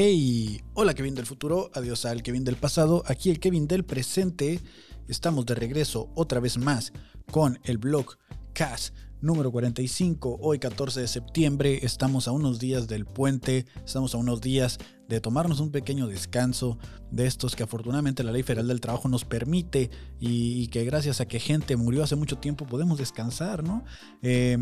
Hey, hola Kevin del futuro, adiós al Kevin del pasado, aquí el Kevin del presente. Estamos de regreso otra vez más con el blog CAS número 45. Hoy 14 de septiembre estamos a unos días del puente, estamos a unos días de tomarnos un pequeño descanso de estos que afortunadamente la ley federal del trabajo nos permite y, que gracias a que gente murió hace mucho tiempo podemos descansar, ¿no? Eh,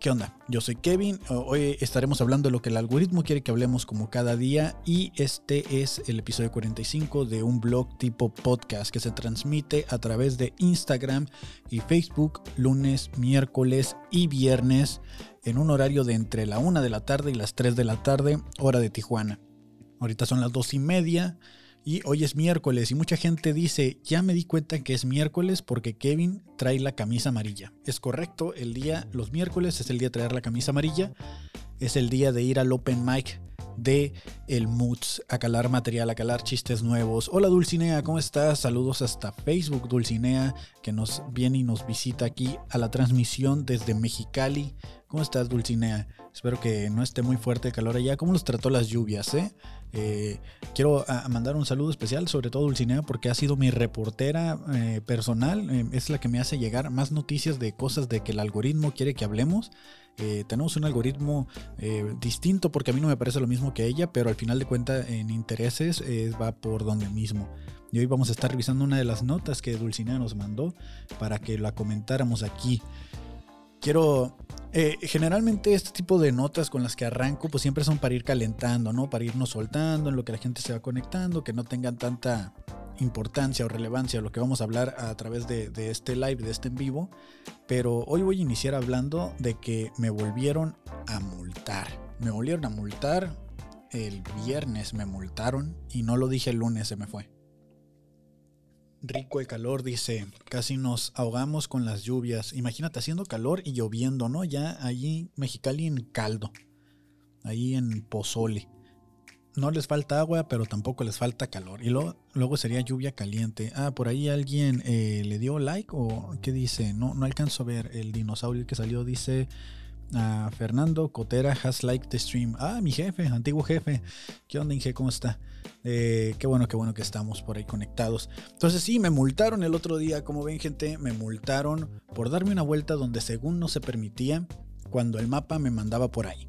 ¿Qué onda? Yo soy Kevin, hoy estaremos hablando de lo que el algoritmo quiere que hablemos como cada día y este es el episodio 45 de un blog tipo podcast que se transmite a través de Instagram y Facebook lunes, miércoles y viernes en un horario de entre la 1 de la tarde y las 3 de la tarde, hora de Tijuana. Ahorita son las 2 y media. Y hoy es miércoles y mucha gente dice, ya me di cuenta que es miércoles porque Kevin trae la camisa amarilla. Es correcto, el día, los miércoles es el día de traer la camisa amarilla. Es el día de ir al open mic de el Moods, a calar material, a calar chistes nuevos. Hola Dulcinea, ¿cómo estás? Saludos hasta Facebook Dulcinea, que nos viene y nos visita aquí a la transmisión desde Mexicali. ¿Cómo estás Dulcinea? Espero que no esté muy fuerte el calor allá. ¿Cómo los trató las lluvias? Eh? Eh, quiero mandar un saludo especial, sobre todo Dulcinea, porque ha sido mi reportera eh, personal. es la que me hace llegar más noticias de cosas de que el algoritmo quiere que hablemos. tenemos un algoritmo distinto porque a mí no me parece lo mismo que ella, pero al final de cuentas en intereses va por donde mismo. Y hoy vamos a estar revisando una de las notas que Dulcinea nos mandó para que la comentáramos aquí. Quiero eh, generalmente este tipo de notas con las que arranco pues siempre son para ir calentando, ¿no? Para irnos soltando en lo que la gente se va conectando, que no tengan tanta importancia o relevancia lo que vamos a hablar a través de, este live, de este en vivo. Pero hoy voy a iniciar hablando de que me volvieron a multar. Me volvieron a multar. El viernes me multaron y no lo dije el lunes, se me fue rico el calor, dice, casi nos ahogamos con las lluvias. Imagínate haciendo calor y lloviendo, ¿no? Ya allí Mexicali en caldo, ahí en Pozole. No les falta agua, pero tampoco les falta calor. Y luego, luego sería lluvia caliente. Ah, por ahí alguien eh, le dio like o qué dice. No, no alcanzo a ver. El dinosaurio que salió dice a Fernando Cotera has liked the stream. Ah, mi jefe, antiguo jefe. ¿Qué onda, Inge? ¿Cómo está? Eh, qué bueno, qué bueno que estamos por ahí conectados. Entonces sí, me multaron el otro día. Como ven, gente, me multaron por darme una vuelta donde según no se permitía cuando el mapa me mandaba por ahí.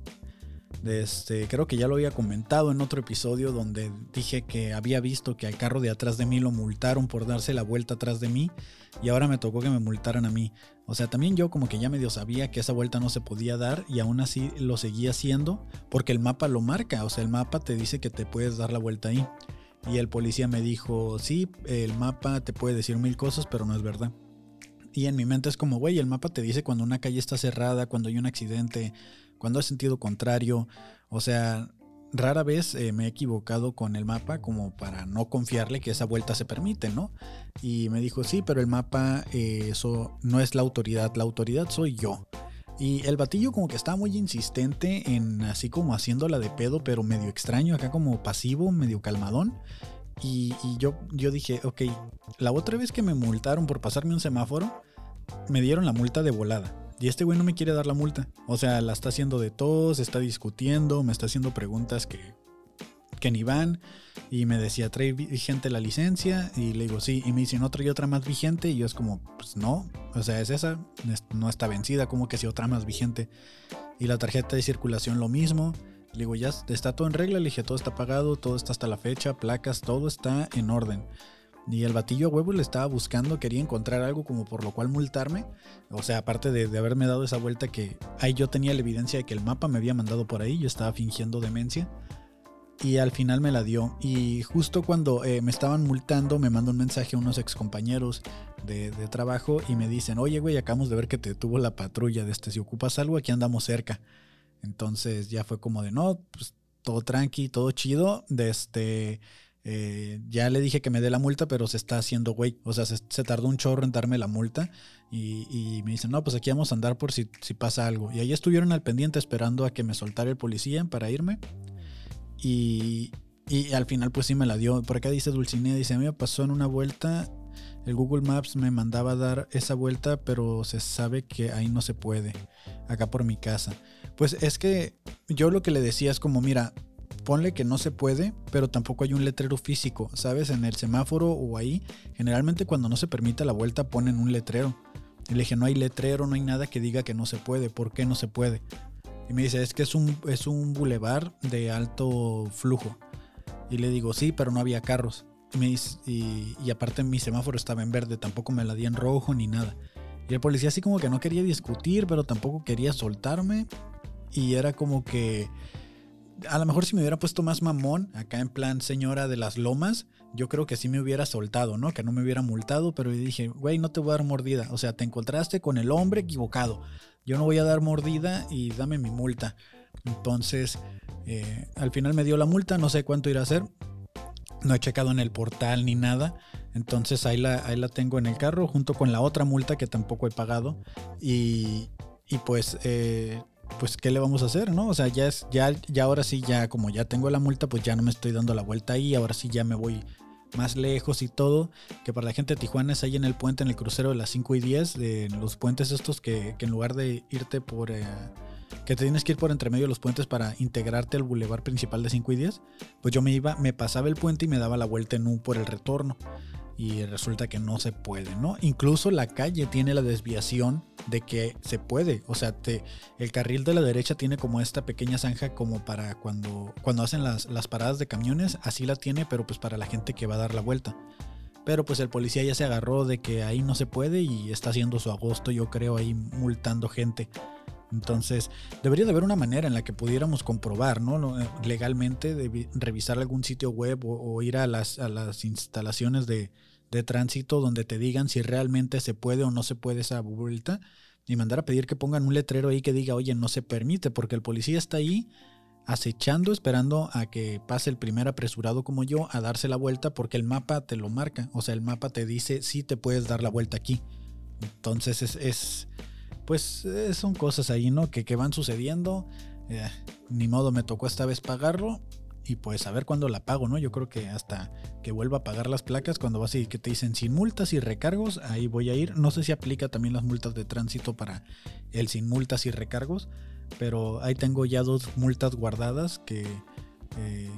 Este, creo que ya lo había comentado en otro episodio donde dije que había visto que al carro de atrás de mí lo multaron por darse la vuelta atrás de mí y ahora me tocó que me multaran a mí. O sea, también yo como que ya medio sabía que esa vuelta no se podía dar y aún así lo seguía haciendo porque el mapa lo marca, o sea, el mapa te dice que te puedes dar la vuelta ahí. Y el policía me dijo, sí, el mapa te puede decir mil cosas, pero no es verdad. Y en mi mente es como, güey, el mapa te dice cuando una calle está cerrada, cuando hay un accidente, cuando hay sentido contrario. O sea, rara vez eh, me he equivocado con el mapa como para no confiarle que esa vuelta se permite, ¿no? Y me dijo, sí, pero el mapa, eh, eso no es la autoridad, la autoridad soy yo. Y el batillo como que estaba muy insistente en así como haciéndola de pedo, pero medio extraño, acá como pasivo, medio calmadón. Y, y yo, yo dije, ok, la otra vez que me multaron por pasarme un semáforo, me dieron la multa de volada. Y este güey no me quiere dar la multa. O sea, la está haciendo de todos, está discutiendo, me está haciendo preguntas que, que ni van. Y me decía, ¿trae vigente la licencia? Y le digo, sí. Y me dice, ¿no trae otra más vigente? Y yo es como, pues no. O sea, es esa. No está vencida. como que si otra más vigente? Y la tarjeta de circulación lo mismo. Le digo, ya está todo en regla. Le dije, todo está pagado, todo está hasta la fecha, placas, todo está en orden. Y el batillo a huevo le estaba buscando, quería encontrar algo como por lo cual multarme. O sea, aparte de, haberme dado esa vuelta que ahí yo tenía la evidencia de que el mapa me había mandado por ahí, yo estaba fingiendo demencia. Y al final me la dio. Y justo cuando eh, me estaban multando, me mandó un mensaje a unos excompañeros de, de trabajo y me dicen, oye, güey, acabamos de ver que te tuvo la patrulla de este, si ocupas algo, aquí andamos cerca. Entonces ya fue como de, no, pues todo tranqui, todo chido. De este eh, ya le dije que me dé la multa, pero se está haciendo güey. O sea, se, tardó un chorro en darme la multa. Y, me dicen, no, pues aquí vamos a andar por si, pasa algo. Y ahí estuvieron al pendiente esperando a que me soltara el policía para irme. Y, y al final, pues sí me la dio. Por acá dice Dulcinea, dice, a mí me pasó en una vuelta. El Google Maps me mandaba dar esa vuelta, pero se sabe que ahí no se puede. Acá por mi casa. Pues es que yo lo que le decía es como, mira, ponle que no se puede, pero tampoco hay un letrero físico, ¿sabes? En el semáforo o ahí, generalmente cuando no se permite la vuelta ponen un letrero. Y le dije, no hay letrero, no hay nada que diga que no se puede, ¿por qué no se puede? Y me dice, es que es un, es un bulevar de alto flujo. Y le digo, sí, pero no había carros. Y, me y, y, aparte mi semáforo estaba en verde, tampoco me la di en rojo ni nada. Y el policía así como que no quería discutir, pero tampoco quería soltarme. Y era como que a lo mejor si me hubiera puesto más mamón, acá en plan señora de las lomas, yo creo que sí me hubiera soltado, ¿no? Que no me hubiera multado, pero dije, güey, no te voy a dar mordida. O sea, te encontraste con el hombre equivocado. Yo no voy a dar mordida y dame mi multa. Entonces, eh, al final me dio la multa, no sé cuánto irá a ser. No he checado en el portal ni nada. Entonces ahí la, ahí la tengo en el carro junto con la otra multa que tampoco he pagado. Y, y pues eh, pues qué le vamos a hacer, ¿no? O sea, ya es, ya, ya ahora sí, ya como ya tengo la multa, pues ya no me estoy dando la vuelta ahí, ahora sí ya me voy más lejos y todo, que para la gente de Tijuana es ahí en el puente, en el crucero de las 5 y 10, de los puentes estos que, que en lugar de irte por... Eh, que te tienes que ir por entre medio de los puentes para integrarte al bulevar principal de 5 y 10, pues yo me iba, me pasaba el puente y me daba la vuelta en U por el retorno y resulta que no se puede, ¿no? Incluso la calle tiene la desviación de que se puede, o sea, el carril de la derecha tiene como esta pequeña zanja como para cuando, cuando hacen las, las paradas de camiones, así la tiene, pero pues para la gente que va a dar la vuelta. Pero pues el policía ya se agarró de que ahí no se puede y está haciendo su agosto, yo creo, ahí multando gente. Entonces, debería de haber una manera en la que pudiéramos comprobar, ¿no? Legalmente, de revisar algún sitio web o, ir a las, a las instalaciones de, de, tránsito donde te digan si realmente se puede o no se puede esa vuelta y mandar a pedir que pongan un letrero ahí que diga, oye, no se permite, porque el policía está ahí acechando, esperando a que pase el primer apresurado como yo a darse la vuelta, porque el mapa te lo marca, o sea, el mapa te dice si te puedes dar la vuelta aquí. Entonces es, es pues eh, son cosas ahí, ¿no? Que, van sucediendo. Eh, ni modo, me tocó esta vez pagarlo. Y pues a ver cuándo la pago, ¿no? Yo creo que hasta que vuelva a pagar las placas, cuando vas y que te dicen sin multas y recargos, ahí voy a ir. No sé si aplica también las multas de tránsito para el sin multas y recargos, pero ahí tengo ya dos multas guardadas que eh,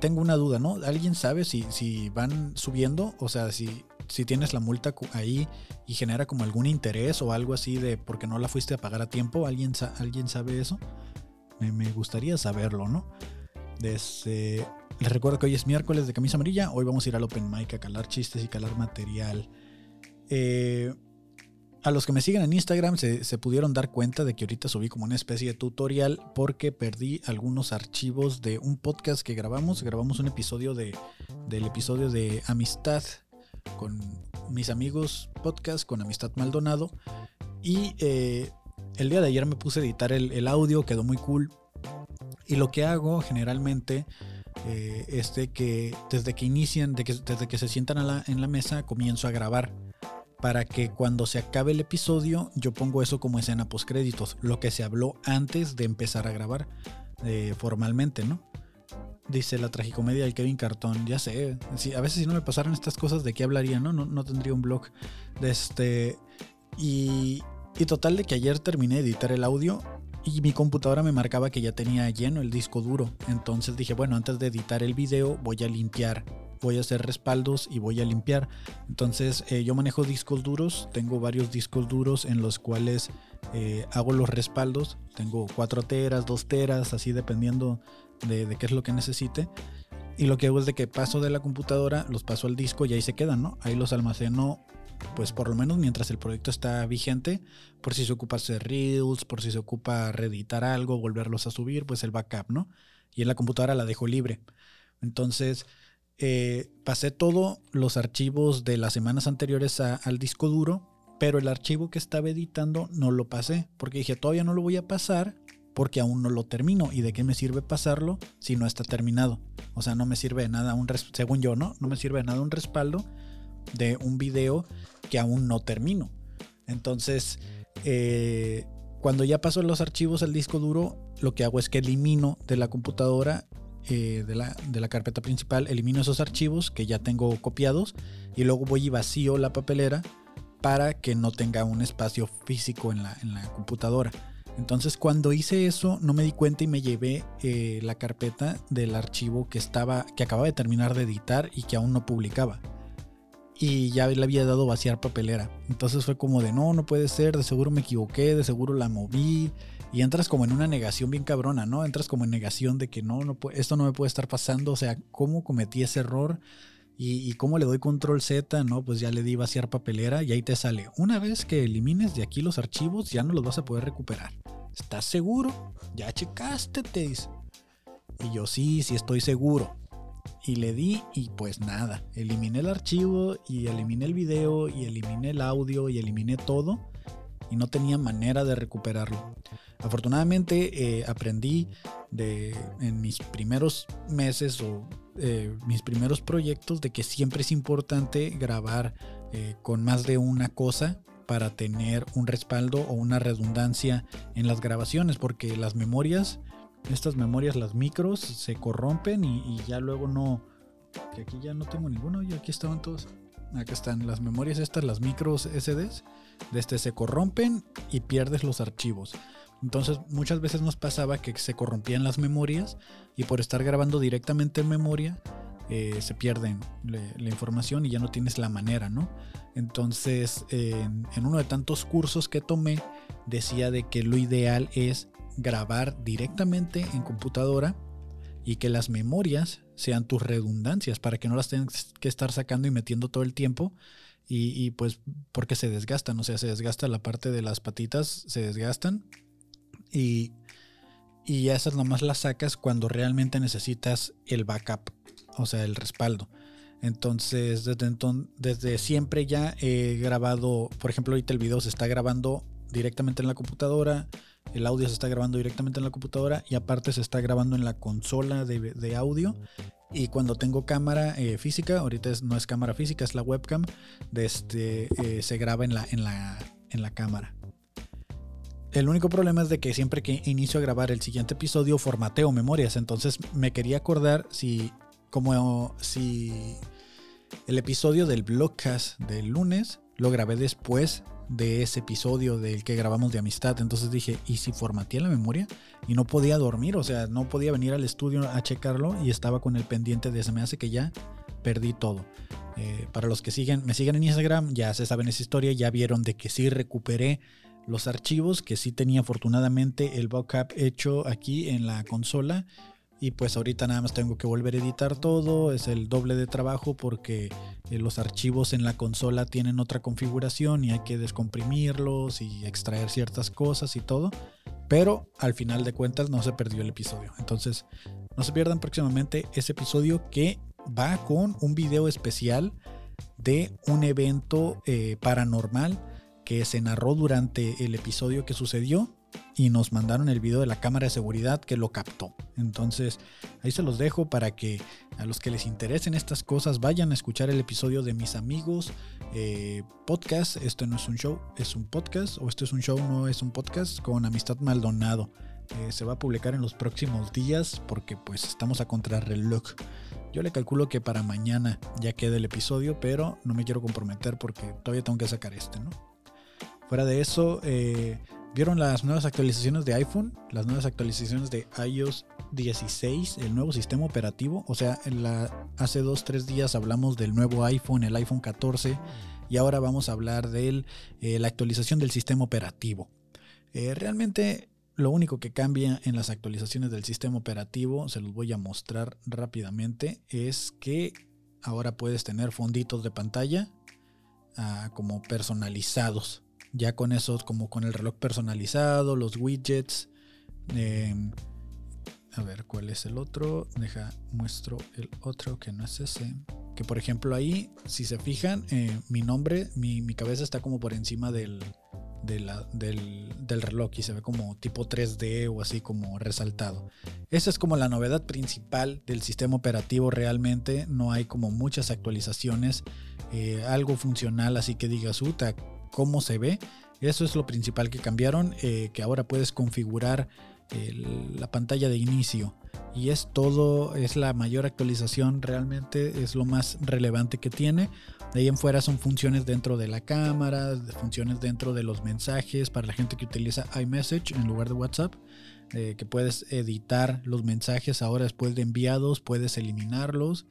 tengo una duda, ¿no? ¿Alguien sabe si, si van subiendo? O sea, si si tienes la multa ahí y genera como algún interés o algo así de porque no la fuiste a pagar a tiempo, ¿alguien, ¿alguien sabe eso? Me, gustaría saberlo, ¿no? Desde, les recuerdo que hoy es miércoles de camisa amarilla, hoy vamos a ir al Open Mic a calar chistes y calar material. Eh, a los que me siguen en Instagram se, pudieron dar cuenta de que ahorita subí como una especie de tutorial porque perdí algunos archivos de un podcast que grabamos. Grabamos un episodio de, del episodio de Amistad con mis amigos podcast, con Amistad Maldonado. Y eh, el día de ayer me puse a editar el, audio, quedó muy cool. Y lo que hago generalmente eh, es de que desde que inician, de que, desde que se sientan en la mesa, comienzo a grabar. Para que cuando se acabe el episodio, yo pongo eso como escena post créditos, lo que se habló antes de empezar a grabar eh, formalmente, ¿no? Dice la tragicomedia del Kevin Cartón. Ya sé. a veces si no me pasaran estas cosas, ¿de qué hablaría? No, no, tendría un blog. Este. Y, y total de que ayer terminé de editar el audio y mi computadora me marcaba que ya tenía lleno el disco duro. Entonces dije, bueno, antes de editar el video voy a limpiar, voy a hacer respaldos y voy a limpiar. Entonces eh, yo manejo discos duros, tengo varios discos duros en los cuales eh, hago los respaldos. Tengo 4 teras, 2 teras, así dependiendo de, qué es lo que necesite. Y lo que hago es de que paso de la computadora, los paso al disco y ahí se quedan, ¿no? Ahí los almaceno, pues por lo menos mientras el proyecto está vigente, por si se ocupa hacer reels, por si se ocupa reeditar algo, volverlos a subir, pues el backup, ¿no? Y en la computadora la dejo libre. Entonces, eh, pasé todos los archivos de las semanas anteriores al disco duro, pero el archivo que estaba editando no lo pasé, porque dije, todavía no lo voy a pasar porque aún no lo termino. ¿Y de qué me sirve pasarlo si no está terminado? O sea, no me sirve de nada un según yo, ¿no? No me sirve de nada un respaldo de un video que aún no termino. Entonces, eh, cuando ya paso los archivos al disco duro, lo que hago es que elimino de la computadora, eh, de, la, de la carpeta principal, elimino esos archivos que ya tengo copiados y luego voy y vacío la papelera para que no tenga un espacio físico en la, en la computadora. Entonces cuando hice eso no me di cuenta y me llevé eh, la carpeta del archivo que estaba, que acababa de terminar de editar y que aún no publicaba. Y ya le había dado vaciar papelera. Entonces fue como de no, no puede ser, de seguro me equivoqué, de seguro la moví. Y entras como en una negación bien cabrona, ¿no? Entras como en negación de que no, no esto no me puede estar pasando. O sea, ¿cómo cometí ese error? Y, cómo le doy control Z, ¿no? Pues ya le di vaciar papelera y ahí te sale. Una vez que elimines de aquí los archivos, ya no los vas a poder recuperar. ¿Estás seguro? Ya checaste, te dice. Y yo sí, sí estoy seguro. Y le di y pues nada. Eliminé el archivo y eliminé el video y eliminé el audio y eliminé todo. Y no tenía manera de recuperarlo. Afortunadamente eh, aprendí de, en mis primeros meses o eh, mis primeros proyectos de que siempre es importante grabar eh, con más de una cosa para tener un respaldo o una redundancia en las grabaciones, porque las memorias, estas memorias, las micros, se corrompen y, ya luego no, que aquí ya no tengo ninguno, y aquí estaban todos, acá están las memorias estas, las micros SDs, de este se corrompen y pierdes los archivos. Entonces muchas veces nos pasaba que se corrompían las memorias y por estar grabando directamente en memoria eh, se pierden la información y ya no tienes la manera, ¿no? Entonces en, uno de tantos cursos que tomé decía de que lo ideal es grabar directamente en computadora y que las memorias sean tus redundancias para que no las tengas que estar sacando y metiendo todo el tiempo y, pues porque se desgastan, o sea, se desgasta la parte de las patitas, se desgastan y, y esas nomás las sacas cuando realmente necesitas el backup, o sea, el respaldo. Entonces, desde, desde siempre ya he grabado, por ejemplo, ahorita el video se está grabando directamente en la computadora, el audio se está grabando directamente en la computadora y aparte se está grabando en la consola de, audio. Y cuando tengo cámara eh, física, ahorita no es cámara física, es la webcam, de este, eh, se graba en la, en, la, en la cámara. El único problema es de que siempre que inicio a grabar el siguiente episodio formateo memorias. Entonces me quería acordar si, como si el episodio del blogcast del lunes lo grabé después de ese episodio del que grabamos de amistad. Entonces dije, ¿y si formateé la memoria? Y no podía dormir, o sea, no podía venir al estudio a checarlo y estaba con el pendiente de se me hace que ya perdí todo. Eh, para los que siguen, me siguen en Instagram, ya se saben esa historia, ya vieron de que sí recuperé los archivos que sí tenía afortunadamente el backup hecho aquí en la consola y pues ahorita nada más tengo que volver a editar todo, es el doble de trabajo porque eh, los archivos en la consola tienen otra configuración y hay que descomprimirlos y extraer ciertas cosas y todo, pero al final de cuentas no se perdió el episodio. Entonces, no se pierdan próximamente ese episodio que va con un video especial de un evento eh, paranormal que se narró durante el episodio que sucedió y nos mandaron el video de la cámara de seguridad que lo captó. Entonces ahí se los dejo para que a los que les interesen estas cosas vayan a escuchar el episodio de mis amigos eh, podcast. Esto no es un show, es un podcast. O esto es un show, no es un podcast con Amistad Maldonado. Eh, se va a publicar en los próximos días porque pues estamos a contrarreloj. Yo le calculo que para mañana ya quede el episodio, pero no me quiero comprometer porque todavía tengo que sacar este, ¿no? Fuera de eso, eh, ¿vieron las nuevas actualizaciones de iPhone? Las nuevas actualizaciones de iOS 16, el nuevo sistema operativo. O sea, hace dos, tres días hablamos del nuevo iPhone, el iPhone 14, y ahora vamos a hablar de eh, la actualización del sistema operativo. Eh, realmente lo único que cambia en las actualizaciones del sistema operativo, se los voy a mostrar rápidamente, es que ahora puedes tener fonditos de pantalla ah, como personalizados ya con eso, como con el reloj personalizado, los widgets. Em, a ver, ¿cuál es el otro? Deja, muestro el otro que no es ese. Que por ejemplo ahí, si se fijan, eh, mi nombre, mi, cabeza está como por encima del, del, del, reloj y se ve como tipo 3D o así como resaltado. Esa es como la novedad principal del sistema operativo realmente. No hay como muchas actualizaciones. Eh, algo funcional así que digas, uta, cómo se ve. Eso es lo principal que cambiaron, eh, que ahora puedes configurar la pantalla de inicio y es todo, es la mayor actualización realmente, es lo más relevante que tiene. De ahí en fuera son funciones dentro de la cámara, funciones dentro de los mensajes para la gente que utiliza iMessage en lugar de WhatsApp. Eh, que puedes editar los mensajes ahora después de enviados, puedes eliminarlos.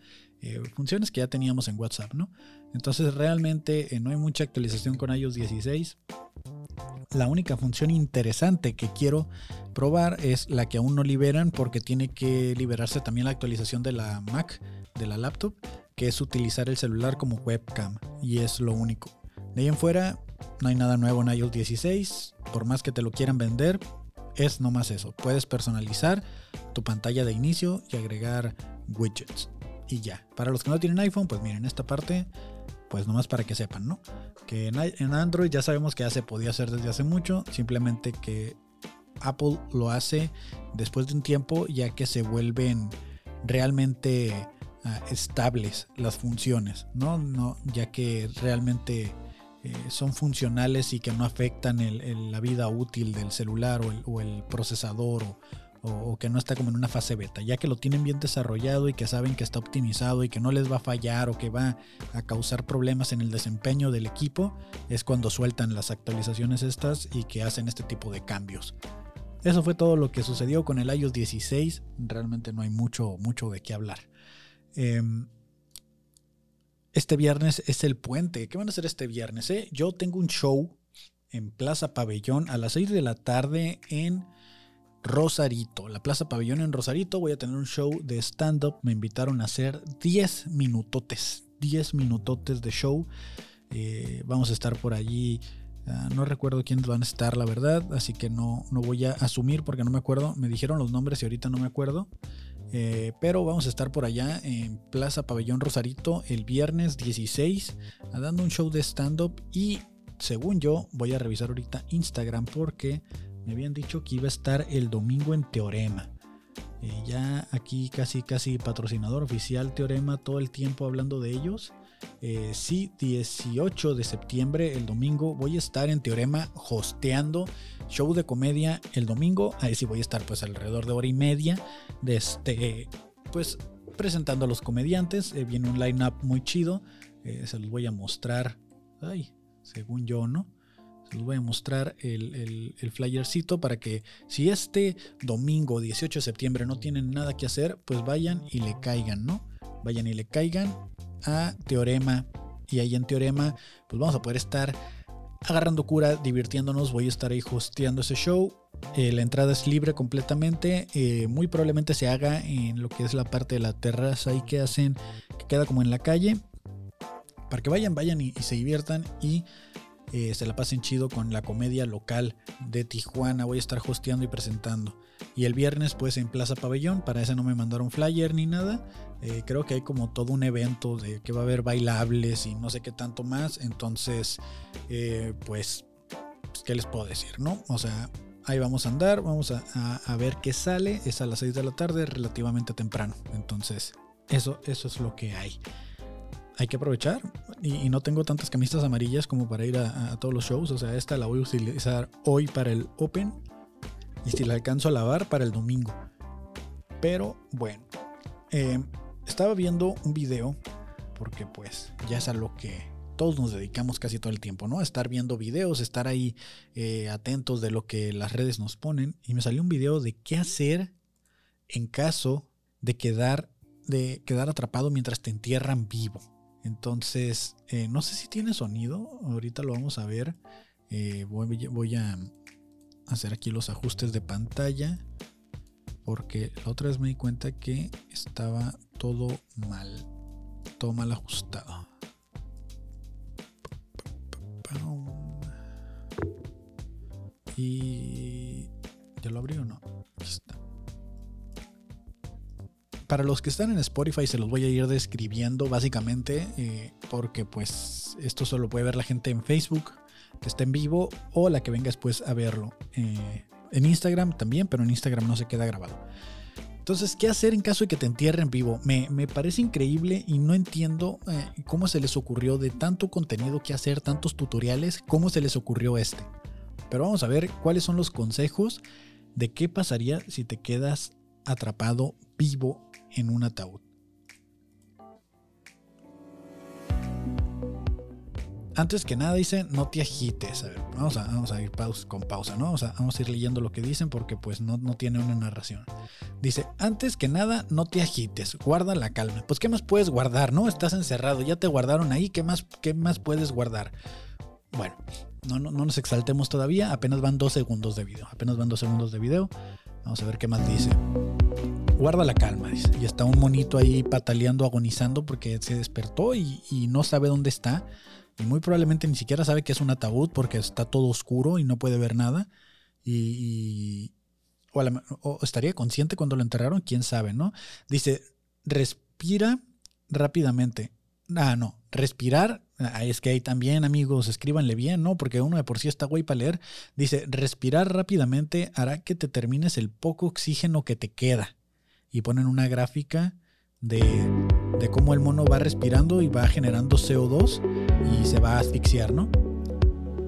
Eh, funciones que ya teníamos en WhatsApp, ¿no? Entonces realmente eh, no hay mucha actualización con iOS 16. La única función interesante que quiero probar es la que aún no liberan porque tiene que liberarse también la actualización de la Mac, de la laptop, que es utilizar el celular como webcam y es lo único. De ahí en fuera no hay nada nuevo en iOS 16, por más que te lo quieran vender, es nomás eso. Puedes personalizar tu pantalla de inicio y agregar widgets y ya. Para los que no tienen iPhone, pues miren, esta parte pues nomás para que sepan, ¿no? Que en, Android ya sabemos que ya se podía hacer desde hace mucho, simplemente que Apple lo hace después de un tiempo ya que se vuelven realmente ah, estables las funciones, ¿no? no ya que realmente eh, son funcionales y que no afectan la vida útil del celular o el, o el procesador o, o, que no está como en una fase beta, ya que lo tienen bien desarrollado y que saben que está optimizado y que no les va a fallar o que va a causar problemas en el desempeño del equipo, es cuando sueltan las actualizaciones estas y que hacen este tipo de cambios. Eso fue todo lo que sucedió con el iOS 16, realmente no hay mucho, mucho de qué hablar. Em, este viernes es el puente. ¿Qué van a hacer este viernes? Eh? Yo tengo un show en Plaza Pabellón a las 6 de la tarde en Rosarito, la Plaza Pabellón en Rosarito. Voy a tener un show de stand-up. Me invitaron a hacer 10 minutotes, 10 minutotes de show. Eh, vamos a estar por allí. Ah, no recuerdo quiénes van a estar, la verdad, así que no, no voy a asumir porque no me acuerdo. Me dijeron los nombres y ahorita no me acuerdo. Eh, pero vamos a estar por allá en Plaza Pabellón Rosarito el viernes 16, dando un show de stand-up. Y según yo, voy a revisar ahorita Instagram porque me habían dicho que iba a estar el domingo en Teorema. Eh, ya aquí casi casi patrocinador oficial Teorema todo el tiempo hablando de ellos. Eh, sí, 18 de septiembre, el domingo, voy a estar en Teorema hosteando show de comedia el domingo. Ahí sí voy a estar pues alrededor de hora y media de este, pues presentando a los comediantes. Eh, viene un line-up muy chido. se los voy a mostrar. Ay, según yo, ¿no? Les voy a mostrar el, flyercito para que si este domingo 18 de septiembre no tienen nada que hacer, pues vayan y le caigan, ¿no? Vayan y le caigan a Teorema. Y ahí en Teorema, pues vamos a poder estar agarrando cura, divirtiéndonos. Voy a estar ahí hosteando ese show. Eh, la entrada es libre completamente. Eh, muy probablemente se haga en lo que es la parte de la terraza ahí que hacen, que queda como en la calle. Para que vayan, vayan y se diviertan. Y eh, se la pasen chido con la comedia local de Tijuana. Voy a estar hosteando y presentando. Y el viernes, pues en Plaza Pabellón, para ese no me mandaron flyer ni nada. Eh, creo que hay como todo un evento de que va a haber bailables y no sé qué tanto más. Entonces, eh, pues, pues, ¿qué les puedo decir, no? O sea, ahí vamos a andar, vamos a, a, ver qué sale. Es a las 6 de la tarde, relativamente temprano. Entonces, eso, eso es lo que hay hay que aprovechar. Y, no tengo tantas camisas amarillas como para ir a, todos los shows. O sea, esta la voy a utilizar hoy para el Open. Y si la alcanzo a lavar para el domingo. Pero bueno. Eh, estaba viendo un video. Porque pues ya es a lo que todos nos dedicamos casi todo el tiempo, ¿no? Estar viendo videos, estar ahí eh, atentos de lo que las redes nos ponen. Y me salió un video de qué hacer en caso de quedar, de quedar atrapado mientras te entierran vivo. Entonces, eh, no sé si tiene sonido, ahorita lo vamos a ver. Eh, voy, a hacer aquí los ajustes de pantalla porque la otra vez me di cuenta que estaba todo mal, todo mal ajustado. Y ya lo abrí o no. Para los que están en Spotify se los voy a ir describiendo básicamente eh, porque pues esto solo puede ver la gente en Facebook que está en vivo o la que venga después a verlo. Eh, en Instagram también, pero en Instagram no se queda grabado. Entonces, ¿qué hacer en caso de que te entierren vivo? Me, parece increíble y no entiendo eh, cómo se les ocurrió de tanto contenido que hacer, tantos tutoriales, cómo se les ocurrió este. Pero vamos a ver cuáles son los consejos de qué pasaría si te quedas atrapado vivo en un ataúd. Antes que nada dice, no te agites. Vamos a, a ir con pausa, ¿no? vamos a ir leyendo lo que dicen porque pues no, no tiene una narración. Dice, antes que nada, no te agites, guarda la calma. Pues ¿qué más puedes guardar, no? Estás encerrado, ya te guardaron ahí, ¿qué más, qué más puedes guardar? Bueno, no, no, no nos exaltemos todavía, apenas van dos segundos de video, apenas van dos segundos de video. Vamos a ver qué más dice. Guarda la calma, dice. Y está un monito ahí pataleando, agonizando porque se despertó y, no sabe dónde está y muy probablemente ni siquiera sabe que es un ataúd porque está todo oscuro y no puede ver nada. Y, o, estaría consciente cuando lo enterraron, quién sabe, ¿no? Dice, respira rápidamente. Ah, no, respirar. Es que ahí también, amigos, escríbanle bien, ¿no? Porque uno de por sí está güey para leer. Dice, respirar rápidamente hará que te termines el poco oxígeno que te queda. Y ponen una gráfica de, de cómo el mono va respirando y va generando CO2 y se va a asfixiar, ¿no?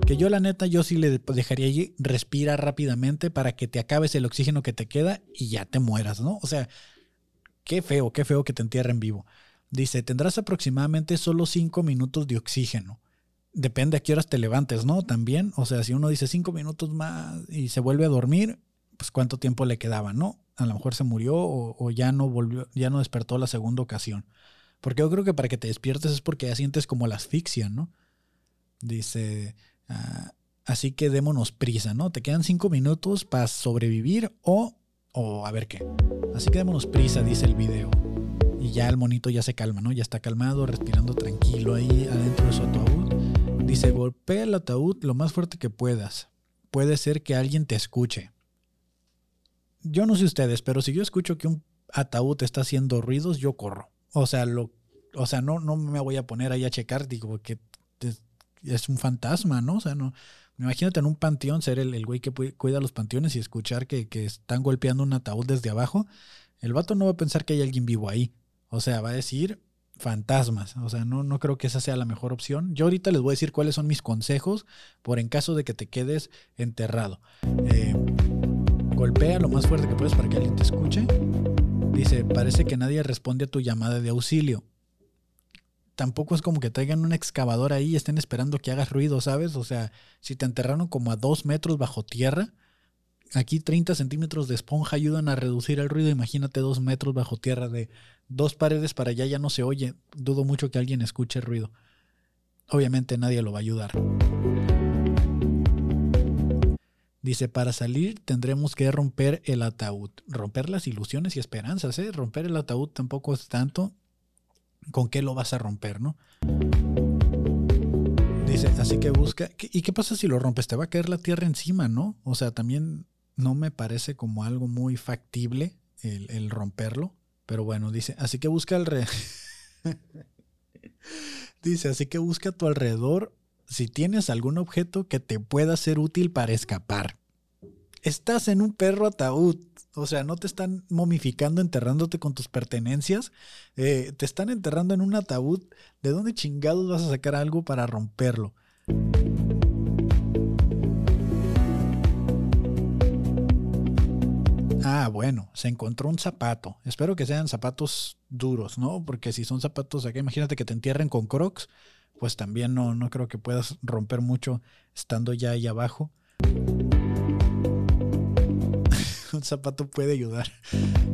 Que yo la neta, yo sí le dejaría allí, respira rápidamente para que te acabes el oxígeno que te queda y ya te mueras, ¿no? O sea, qué feo, qué feo que te entierren vivo. Dice, tendrás aproximadamente solo 5 minutos de oxígeno. Depende a qué horas te levantes, ¿no? También, o sea, si uno dice 5 minutos más y se vuelve a dormir, pues cuánto tiempo le quedaba, ¿no? A lo mejor se murió o, ya no volvió, ya no despertó la segunda ocasión. Porque yo creo que para que te despiertes es porque ya sientes como la asfixia, ¿no? Dice, ah, así que démonos prisa, ¿no? Te quedan cinco minutos para sobrevivir o, o a ver qué. Así que démonos prisa, dice el video. Y ya el monito ya se calma, ¿no? Ya está calmado, respirando tranquilo ahí adentro de su ataúd. Dice, golpea el ataúd lo más fuerte que puedas. Puede ser que alguien te escuche yo no sé ustedes, pero si yo escucho que un ataúd está haciendo ruidos, yo corro. O sea, lo, o sea, no, no me voy a poner ahí a checar, digo, que es un fantasma, ¿no? O sea, no. Imagínate en un panteón ser el, el güey que cuida los panteones y escuchar que, que, están golpeando un ataúd desde abajo. El vato no va a pensar que hay alguien vivo ahí. O sea, va a decir fantasmas. O sea, no, no creo que esa sea la mejor opción. Yo ahorita les voy a decir cuáles son mis consejos por en caso de que te quedes enterrado. Eh, Golpea lo más fuerte que puedes para que alguien te escuche. Dice, parece que nadie responde a tu llamada de auxilio. Tampoco es como que traigan un excavador ahí y estén esperando que hagas ruido, ¿sabes? O sea, si te enterraron como a dos metros bajo tierra, aquí 30 centímetros de esponja ayudan a reducir el ruido. Imagínate dos metros bajo tierra de dos paredes para allá ya no se oye. Dudo mucho que alguien escuche ruido. Obviamente nadie lo va a ayudar. Dice, para salir tendremos que romper el ataúd. Romper las ilusiones y esperanzas, ¿eh? Romper el ataúd tampoco es tanto. ¿Con qué lo vas a romper, no? Dice, así que busca. ¿Y qué pasa si lo rompes? Te va a caer la tierra encima, ¿no? O sea, también no me parece como algo muy factible el, romperlo. Pero bueno, dice, así que busca alrededor. dice, así que busca a tu alrededor si tienes algún objeto que te pueda ser útil para escapar. Estás en un perro ataúd, o sea, no te están momificando, enterrándote con tus pertenencias, eh, te están enterrando en un ataúd. ¿De dónde chingados vas a sacar algo para romperlo? Ah, bueno, se encontró un zapato. Espero que sean zapatos duros, ¿no? Porque si son zapatos acá, imagínate que te entierren con crocs pues también no, no creo que puedas romper mucho estando ya ahí abajo. Un zapato puede ayudar.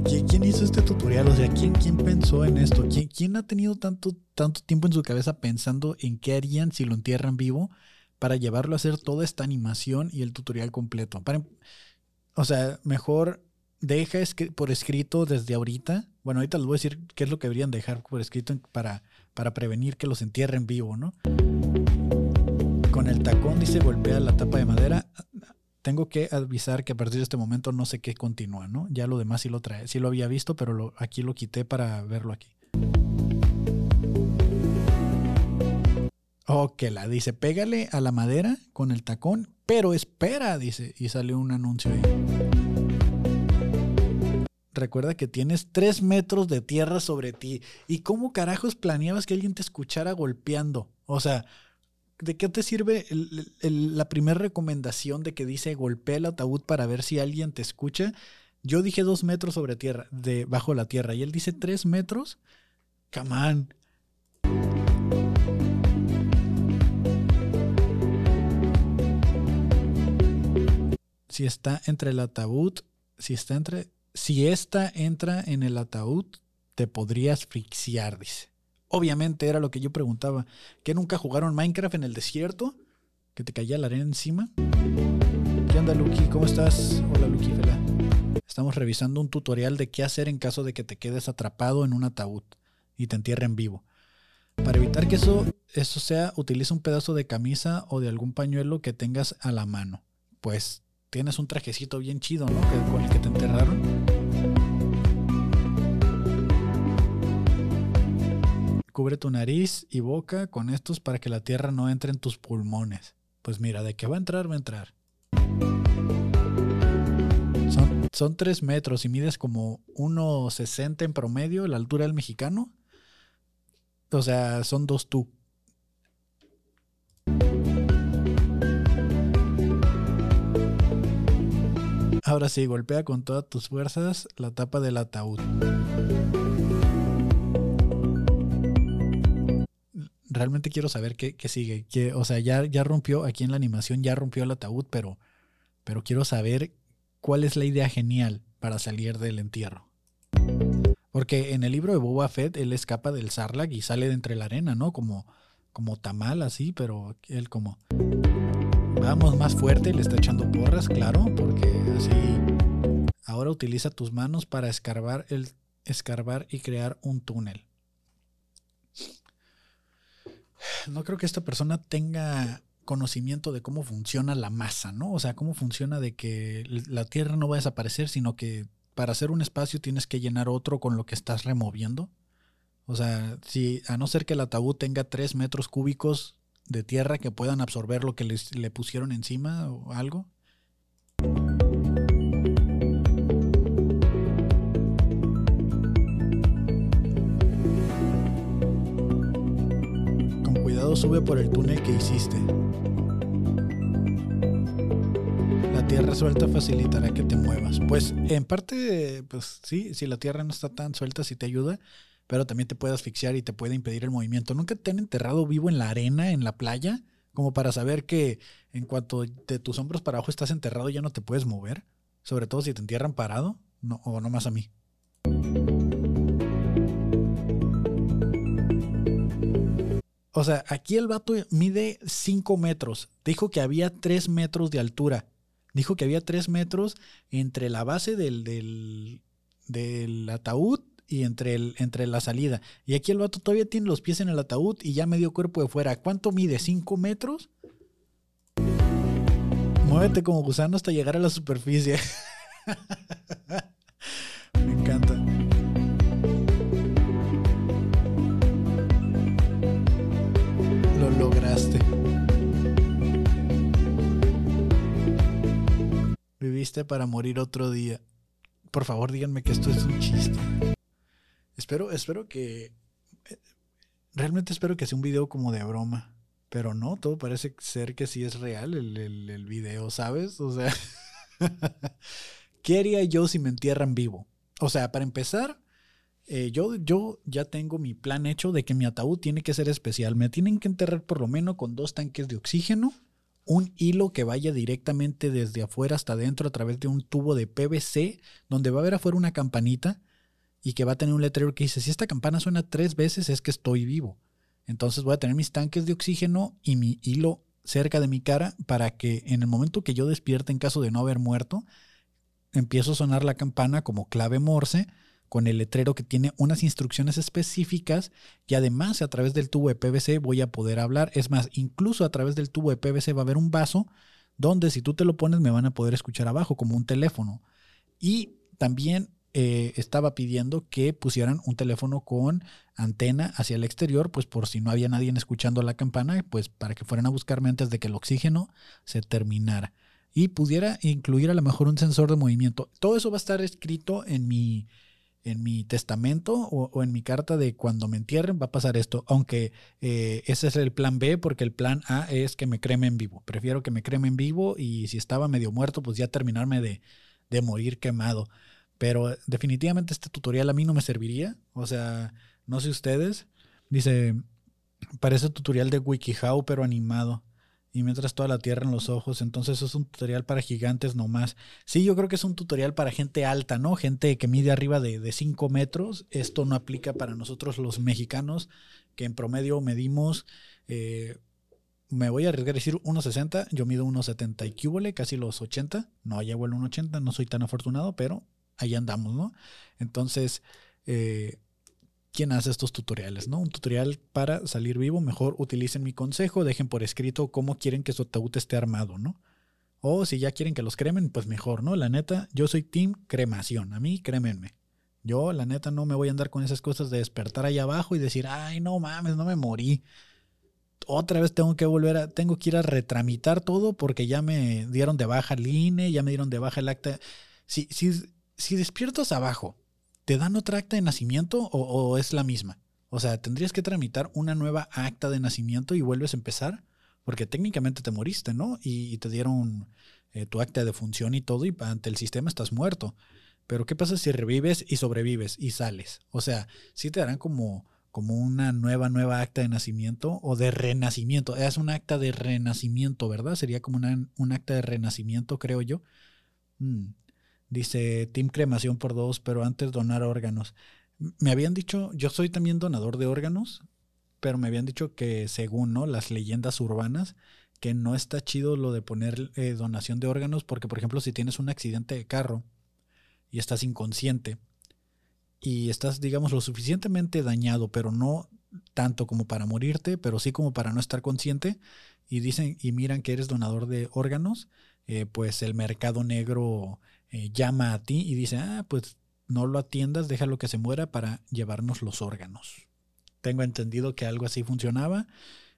¿Quién, hizo este tutorial? O sea, ¿quién, quién pensó en esto? ¿Quién, ¿Quién ha tenido tanto, tanto tiempo en su cabeza pensando en qué harían si lo entierran vivo para llevarlo a hacer toda esta animación y el tutorial completo? Para, o sea, mejor deja por escrito desde ahorita. Bueno, ahorita les voy a decir qué es lo que deberían dejar por escrito para para prevenir que los entierren vivo, ¿no? Con el tacón dice golpea la tapa de madera. Tengo que avisar que a partir de este momento no sé qué continúa, ¿no? Ya lo demás sí lo trae, sí lo había visto, pero aquí lo quité para verlo aquí. Ok, la dice, pégale a la madera con el tacón, pero espera, dice, y sale un anuncio ahí recuerda que tienes tres metros de tierra sobre ti. ¿Y cómo carajos planeabas que alguien te escuchara golpeando? O sea, ¿de qué te sirve la primera recomendación de que dice golpea el ataúd para ver si alguien te escucha? Yo dije dos metros sobre tierra, de bajo la tierra, y él dice tres metros. Camán. Si está entre el ataúd, si está entre, si esta entra en el ataúd, te podrías asfixiar, dice. Obviamente era lo que yo preguntaba. ¿Que nunca jugaron Minecraft en el desierto? ¿Que te caía la arena encima? ¿Qué onda, Lucky? ¿Cómo estás? Hola, Lucky Vela. Estamos revisando un tutorial de qué hacer en caso de que te quedes atrapado en un ataúd y te entierren vivo. Para evitar que eso, eso sea, utiliza un pedazo de camisa o de algún pañuelo que tengas a la mano. Pues tienes un trajecito bien chido, ¿no? con el que te enterraron. Cubre tu nariz y boca con estos para que la tierra no entre en tus pulmones. Pues mira, de qué va a entrar, va a entrar. Son, tres 3 metros y mides como 1,60 en promedio la altura del mexicano. O sea, son dos tú. Ahora sí, golpea con todas tus fuerzas la tapa del ataúd. Realmente quiero saber qué, sigue. Que, o sea, ya, ya rompió, aquí en la animación ya rompió el ataúd, pero, pero quiero saber cuál es la idea genial para salir del entierro. Porque en el libro de Boba Fett él escapa del Sarlacc y sale de entre la arena, ¿no? Como, como tamal así, pero él como... Vamos más fuerte, le está echando porras, claro, porque así... Ahora utiliza tus manos para escarbar, el, escarbar y crear un túnel. No creo que esta persona tenga conocimiento de cómo funciona la masa, ¿no? O sea, cómo funciona de que la Tierra no va a desaparecer, sino que para hacer un espacio tienes que llenar otro con lo que estás removiendo. O sea, si a no ser que el ataúd tenga tres metros cúbicos de tierra que puedan absorber lo que les, le pusieron encima o algo. Con cuidado sube por el túnel que hiciste. tierra suelta facilitará que te muevas. Pues en parte, pues sí, si la tierra no está tan suelta, sí te ayuda, pero también te puede asfixiar y te puede impedir el movimiento. ¿Nunca te han enterrado vivo en la arena, en la playa? Como para saber que en cuanto de tus hombros para abajo estás enterrado ya no te puedes mover. Sobre todo si te entierran parado. No, o no más a mí. O sea, aquí el vato mide 5 metros. Dijo que había 3 metros de altura. Dijo que había tres metros entre la base del, del, ataúd y entre, el, entre la salida. Y aquí el vato todavía tiene los pies en el ataúd y ya medio cuerpo de fuera. ¿Cuánto mide? ¿Cinco metros? Muévete como gusano hasta llegar a la superficie. Me encanta. Lo lograste. Viviste para morir otro día. Por favor, díganme que esto es un chiste. Espero, espero que. Eh, realmente espero que sea un video como de broma. Pero no, todo parece ser que sí es real el, el, video, ¿sabes? O sea. ¿Qué haría yo si me entierran vivo? O sea, para empezar, eh, yo, yo ya tengo mi plan hecho de que mi ataúd tiene que ser especial. Me tienen que enterrar por lo menos con dos tanques de oxígeno un hilo que vaya directamente desde afuera hasta adentro a través de un tubo de PVC, donde va a haber afuera una campanita y que va a tener un letrero que dice, si esta campana suena tres veces es que estoy vivo. Entonces voy a tener mis tanques de oxígeno y mi hilo cerca de mi cara para que en el momento que yo despierte en caso de no haber muerto, empiezo a sonar la campana como clave morse con el letrero que tiene unas instrucciones específicas y además a través del tubo de PVC voy a poder hablar. Es más, incluso a través del tubo de PVC va a haber un vaso donde si tú te lo pones me van a poder escuchar abajo como un teléfono. Y también eh, estaba pidiendo que pusieran un teléfono con antena hacia el exterior, pues por si no había nadie escuchando la campana, pues para que fueran a buscarme antes de que el oxígeno se terminara. Y pudiera incluir a lo mejor un sensor de movimiento. Todo eso va a estar escrito en mi, en mi testamento o, en mi carta de cuando me entierren va a pasar esto, aunque eh, ese es el plan B porque el plan A es que me cremen vivo. Prefiero que me cremen vivo y si estaba medio muerto pues ya terminarme de, de morir quemado. Pero definitivamente este tutorial a mí no me serviría. O sea, no sé ustedes. Dice, parece tutorial de WikiHow, pero animado. Y mientras toda la tierra en los ojos. Entonces es un tutorial para gigantes nomás. Sí, yo creo que es un tutorial para gente alta, ¿no? Gente que mide arriba de 5 metros. Esto no aplica para nosotros los mexicanos, que en promedio medimos... Eh, me voy a arriesgar a decir 1,60, yo mido 1,70 y cúbole, casi los 80, no llego el 1,80, no soy tan afortunado, pero ahí andamos, ¿no? Entonces, eh, ¿quién hace estos tutoriales, no? Un tutorial para salir vivo, mejor utilicen mi consejo, dejen por escrito cómo quieren que su ataúd esté armado, ¿no? O si ya quieren que los cremen, pues mejor, ¿no? La neta, yo soy team cremación, a mí crémenme. Yo, la neta, no me voy a andar con esas cosas de despertar ahí abajo y decir, ay, no mames, no me morí otra vez tengo que volver a, tengo que ir a retramitar todo porque ya me dieron de baja el INE, ya me dieron de baja el acta. Si, si, si despiertas abajo, ¿te dan otra acta de nacimiento o, es la misma? O sea, tendrías que tramitar una nueva acta de nacimiento y vuelves a empezar, porque técnicamente te moriste, ¿no? Y, te dieron eh, tu acta de función y todo, y ante el sistema estás muerto. Pero ¿qué pasa si revives y sobrevives y sales? O sea, sí te darán como como una nueva, nueva acta de nacimiento o de renacimiento. Es un acta de renacimiento, ¿verdad? Sería como una, un acta de renacimiento, creo yo. Mm. Dice Team Cremación por dos, pero antes donar órganos. Me habían dicho, yo soy también donador de órganos, pero me habían dicho que según ¿no? las leyendas urbanas, que no está chido lo de poner eh, donación de órganos, porque por ejemplo si tienes un accidente de carro y estás inconsciente, y estás, digamos, lo suficientemente dañado, pero no tanto como para morirte, pero sí como para no estar consciente, y dicen y miran que eres donador de órganos, eh, pues el mercado negro eh, llama a ti y dice, ah, pues no lo atiendas, déjalo que se muera para llevarnos los órganos. Tengo entendido que algo así funcionaba.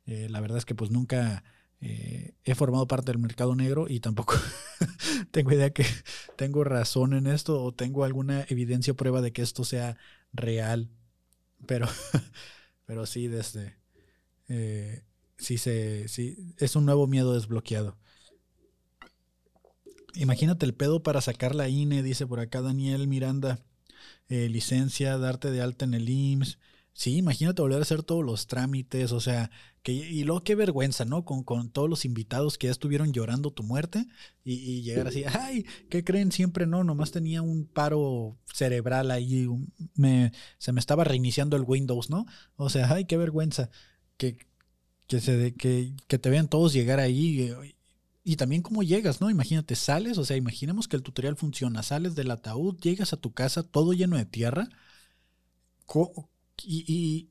Eh, la verdad es que pues nunca eh, he formado parte del mercado negro y tampoco tengo idea que tengo razón en esto o tengo alguna evidencia o prueba de que esto sea real. Pero, pero sí, desde. Sí, se, sí, es un nuevo miedo desbloqueado. Imagínate el pedo para sacar la INE, dice por acá Daniel Miranda. Eh, licencia, darte de alta en el IMSS. Sí, imagínate volver a hacer todos los trámites, o sea, que, y luego qué vergüenza, ¿no? Con, con todos los invitados que ya estuvieron llorando tu muerte y, llegar así, ay, ¿qué creen? Siempre no, nomás tenía un paro cerebral ahí, me, se me estaba reiniciando el Windows, ¿no? O sea, ay, qué vergüenza que, que, se, que, que te vean todos llegar ahí. Y, también cómo llegas, ¿no? Imagínate, sales, o sea, imaginemos que el tutorial funciona, sales del ataúd, llegas a tu casa todo lleno de tierra. y,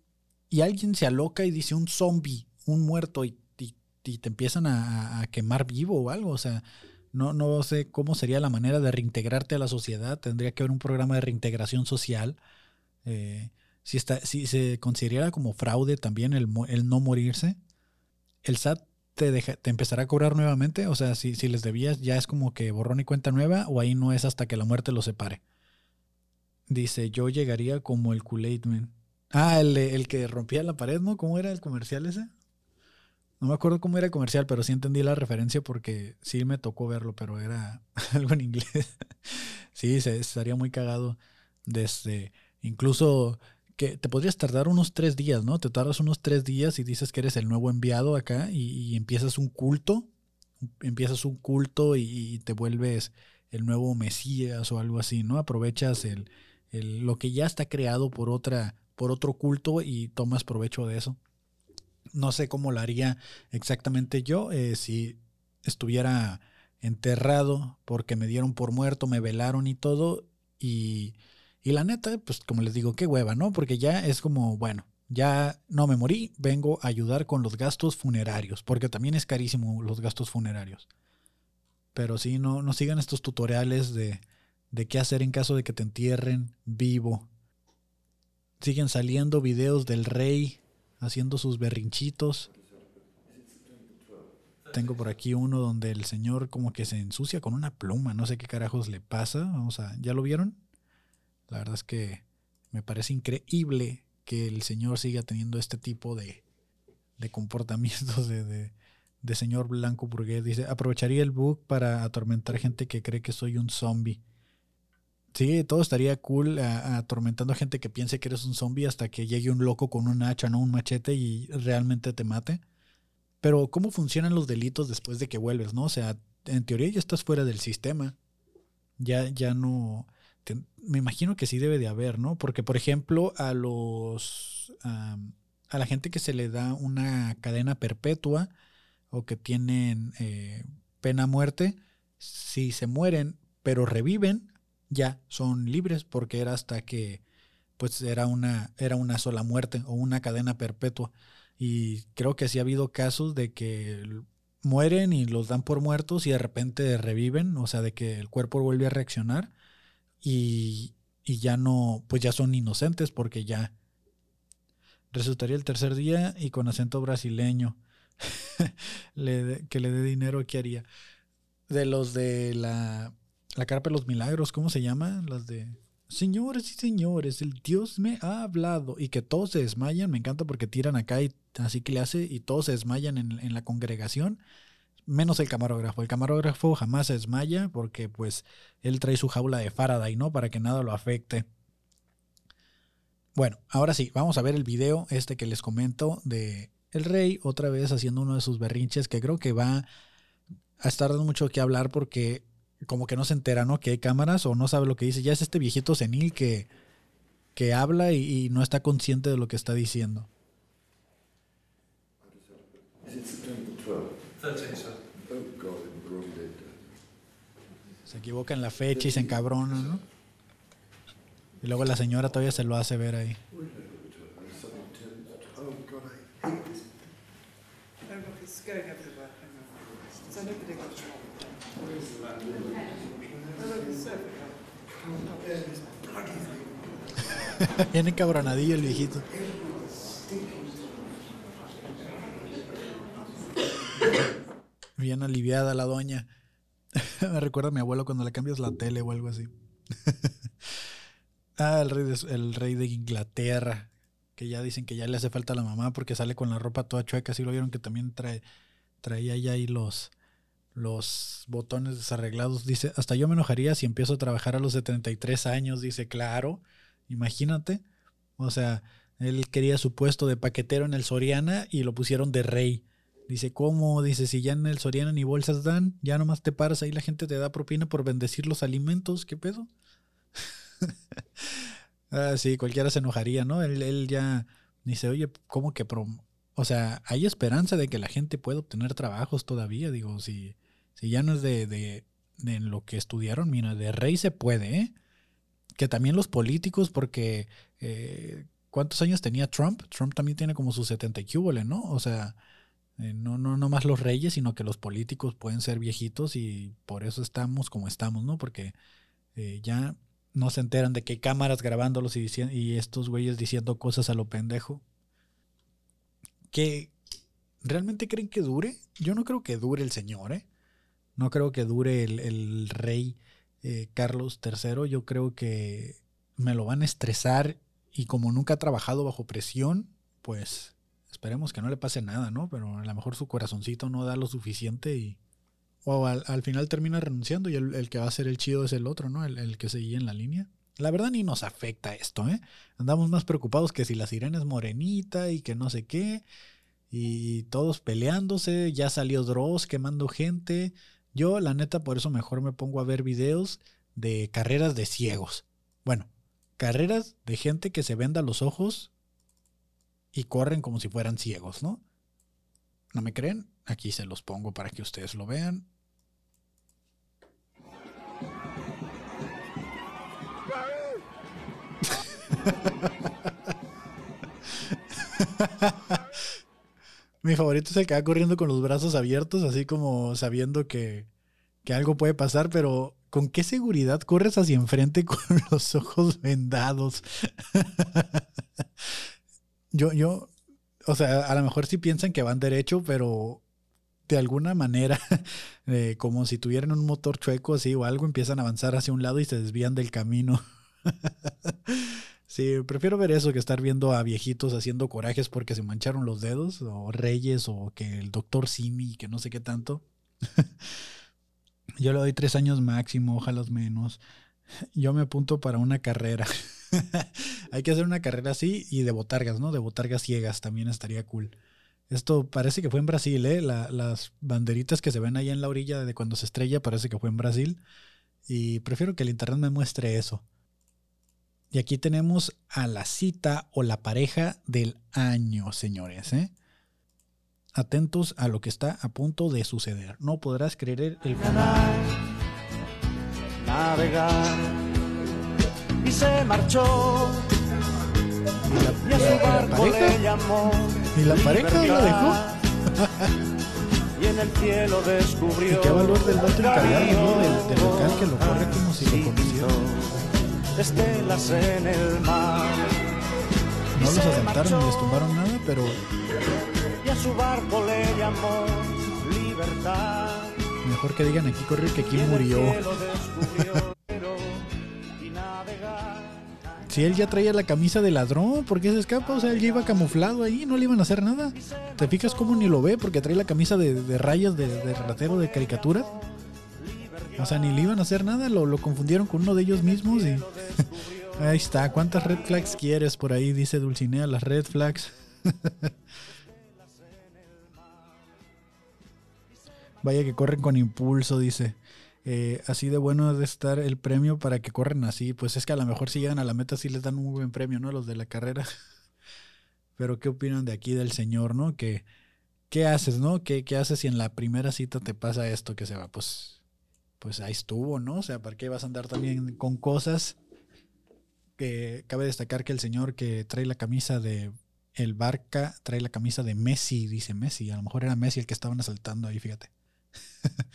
y alguien se aloca y dice un zombie, un muerto, y, te empiezan a, quemar vivo o algo. O sea, no, no sé cómo sería la manera de reintegrarte a la sociedad. Tendría que haber un programa de reintegración social. Eh, si, está, si se considerara como fraude también el, no morirse, el SAT te, deja, te empezará a cobrar nuevamente. O sea, si, si les debías, ya es como que borrón y cuenta nueva, o ahí no es hasta que la muerte los separe. Dice, yo llegaría como el kool Man. Ah, el, que rompía la pared, ¿no? ¿Cómo era el comercial ese? No me acuerdo cómo era el comercial, pero sí entendí la referencia porque sí me tocó verlo, pero era algo en inglés. sí, se, estaría muy cagado desde incluso que te podrías tardar unos tres días, ¿no? Te tardas unos tres días y dices que eres el nuevo enviado acá y, empiezas un culto, empiezas un culto y, te vuelves el nuevo Mesías o algo así, ¿no? Aprovechas el, lo que ya está creado por otra por otro culto y tomas provecho de eso. No sé cómo lo haría exactamente yo eh, si estuviera enterrado porque me dieron por muerto, me velaron y todo. Y, y la neta, pues como les digo, qué hueva, ¿no? Porque ya es como, bueno, ya no me morí, vengo a ayudar con los gastos funerarios, porque también es carísimo los gastos funerarios. Pero sí, no, no sigan estos tutoriales de, de qué hacer en caso de que te entierren vivo siguen saliendo videos del rey haciendo sus berrinchitos. Tengo por aquí uno donde el señor como que se ensucia con una pluma, no sé qué carajos le pasa. Vamos a, ¿ya lo vieron? La verdad es que me parece increíble que el señor siga teniendo este tipo de, de comportamientos de, de, señor blanco burgués. Dice, aprovecharía el bug para atormentar gente que cree que soy un zombie. Sí, todo estaría cool atormentando a gente que piense que eres un zombie hasta que llegue un loco con un hacha, no un machete y realmente te mate. Pero ¿cómo funcionan los delitos después de que vuelves, no? O sea, en teoría ya estás fuera del sistema. Ya, ya no. Me imagino que sí debe de haber, ¿no? Porque, por ejemplo, a los. a la gente que se le da una cadena perpetua o que tienen eh, pena muerte, si se mueren pero reviven, ya son libres porque era hasta que pues era una, era una sola muerte o una cadena perpetua. Y creo que sí ha habido casos de que mueren y los dan por muertos y de repente reviven, o sea, de que el cuerpo vuelve a reaccionar y, y ya no, pues ya son inocentes porque ya resultaría el tercer día y con acento brasileño que le dé dinero, ¿qué haría? De los de la, la carpa de los milagros, ¿cómo se llama? Las de Señores y señores, el Dios me ha hablado. Y que todos se desmayan. Me encanta porque tiran acá y así que le hace y todos se desmayan en, la congregación. Menos el camarógrafo. El camarógrafo jamás se desmaya porque pues él trae su jaula de Faraday, ¿no? Para que nada lo afecte. Bueno, ahora sí, vamos a ver el video este que les comento de el rey otra vez haciendo uno de sus berrinches que creo que va a estar mucho que hablar porque como que no se entera, ¿no? Que hay cámaras o no sabe lo que dice. Ya es este viejito senil que, que habla y, no está consciente de lo que está diciendo. Se equivoca en la fecha y se encabrona, ¿no? Y luego la señora todavía se lo hace ver ahí. Bien encabronadillo el viejito. Bien aliviada la doña. Me recuerda a mi abuelo cuando le cambias la tele o algo así. ah, el rey, de, el rey de Inglaterra. Que ya dicen que ya le hace falta a la mamá porque sale con la ropa toda chueca. Si lo vieron que también trae, traía ya ahí los, los botones desarreglados. Dice, hasta yo me enojaría si empiezo a trabajar a los 73 años. Dice, claro, imagínate. O sea, él quería su puesto de paquetero en el Soriana y lo pusieron de rey. Dice, ¿cómo? Dice, si ya en el Soriana ni bolsas dan, ya nomás te paras ahí, la gente te da propina por bendecir los alimentos. ¿Qué pedo? ah, sí, cualquiera se enojaría, ¿no? Él, él ya dice, oye, ¿cómo que... o sea, hay esperanza de que la gente pueda obtener trabajos todavía. Digo, si si ya no es de, de, lo que estudiaron, mira, de rey se puede, ¿eh? Que también los políticos, porque eh, ¿cuántos años tenía Trump? Trump también tiene como sus 70 y ¿no? O sea, eh, no, no, no más los reyes, sino que los políticos pueden ser viejitos y por eso estamos como estamos, ¿no? Porque eh, ya no se enteran de que hay cámaras grabándolos y, y estos güeyes diciendo cosas a lo pendejo. ¿Que realmente creen que dure? Yo no creo que dure el señor, ¿eh? No creo que dure el, rey eh, Carlos III. Yo creo que me lo van a estresar y como nunca ha trabajado bajo presión, pues esperemos que no le pase nada, ¿no? Pero a lo mejor su corazoncito no da lo suficiente y... O al, final termina renunciando y el, que va a ser el chido es el otro, ¿no? El, el que seguía en la línea. La verdad ni nos afecta esto, ¿eh? Andamos más preocupados que si la sirena es morenita y que no sé qué. Y todos peleándose. Ya salió Dross quemando gente. Yo, la neta, por eso mejor me pongo a ver videos de carreras de ciegos. Bueno, carreras de gente que se venda los ojos y corren como si fueran ciegos, ¿no? ¿No me creen? Aquí se los pongo para que ustedes lo vean. Mi favorito es el que va corriendo con los brazos abiertos, así como sabiendo que, algo puede pasar, pero ¿con qué seguridad corres hacia enfrente con los ojos vendados? yo, yo, o sea, a lo mejor sí piensan que van derecho, pero de alguna manera, eh, como si tuvieran un motor chueco así o algo, empiezan a avanzar hacia un lado y se desvían del camino. Sí, prefiero ver eso que estar viendo a viejitos haciendo corajes porque se mancharon los dedos, o reyes, o que el doctor Simi, que no sé qué tanto. Yo le doy tres años máximo, ojalá menos. Yo me apunto para una carrera. Hay que hacer una carrera así y de botargas, ¿no? De botargas ciegas también estaría cool. Esto parece que fue en Brasil, ¿eh? las banderitas que se ven ahí en la orilla de cuando se estrella parece que fue en Brasil. Y prefiero que el internet me muestre eso. Y aquí tenemos a la cita o la pareja del año, señores. ¿eh? Atentos a lo que está a punto de suceder. No podrás creer el final. Navegar y se marchó. ¿Y, la, pareja? ¿Y la pareja la dejó? y en el cielo descubrió. ¿Y qué valor del vato encargado, Del, del local que lo corre como si lo conociera estelas en el mar. No los asaltaron ni les tumbaron nada, pero. Y a su barco le llamó libertad. Mejor que digan aquí corrió que aquí murió. si él ya traía la camisa de ladrón, ¿por qué se escapa? O sea, él ya iba camuflado ahí, no le iban a hacer nada. ¿Te fijas cómo ni lo ve? Porque trae la camisa de, rayas de, ratero de caricatura. O sea, ni le iban a hacer nada, lo, lo confundieron con uno de ellos mismos y. ahí está. ¿Cuántas red flags quieres por ahí? Dice Dulcinea, las red flags. Vaya que corren con impulso, dice. Eh, así de bueno de estar el premio para que corren así. Pues es que a lo mejor si llegan a la meta sí les dan un buen premio, ¿no? Los de la carrera. Pero ¿qué opinan de aquí del señor, no? Que, ¿Qué haces, no? ¿Qué, ¿Qué haces si en la primera cita te pasa esto que se va? Pues pues ahí estuvo, ¿no? O sea, ¿para qué vas a andar también con cosas? Que cabe destacar que el señor que trae la camisa de el Barca trae la camisa de Messi, dice Messi. A lo mejor era Messi el que estaban asaltando ahí, fíjate.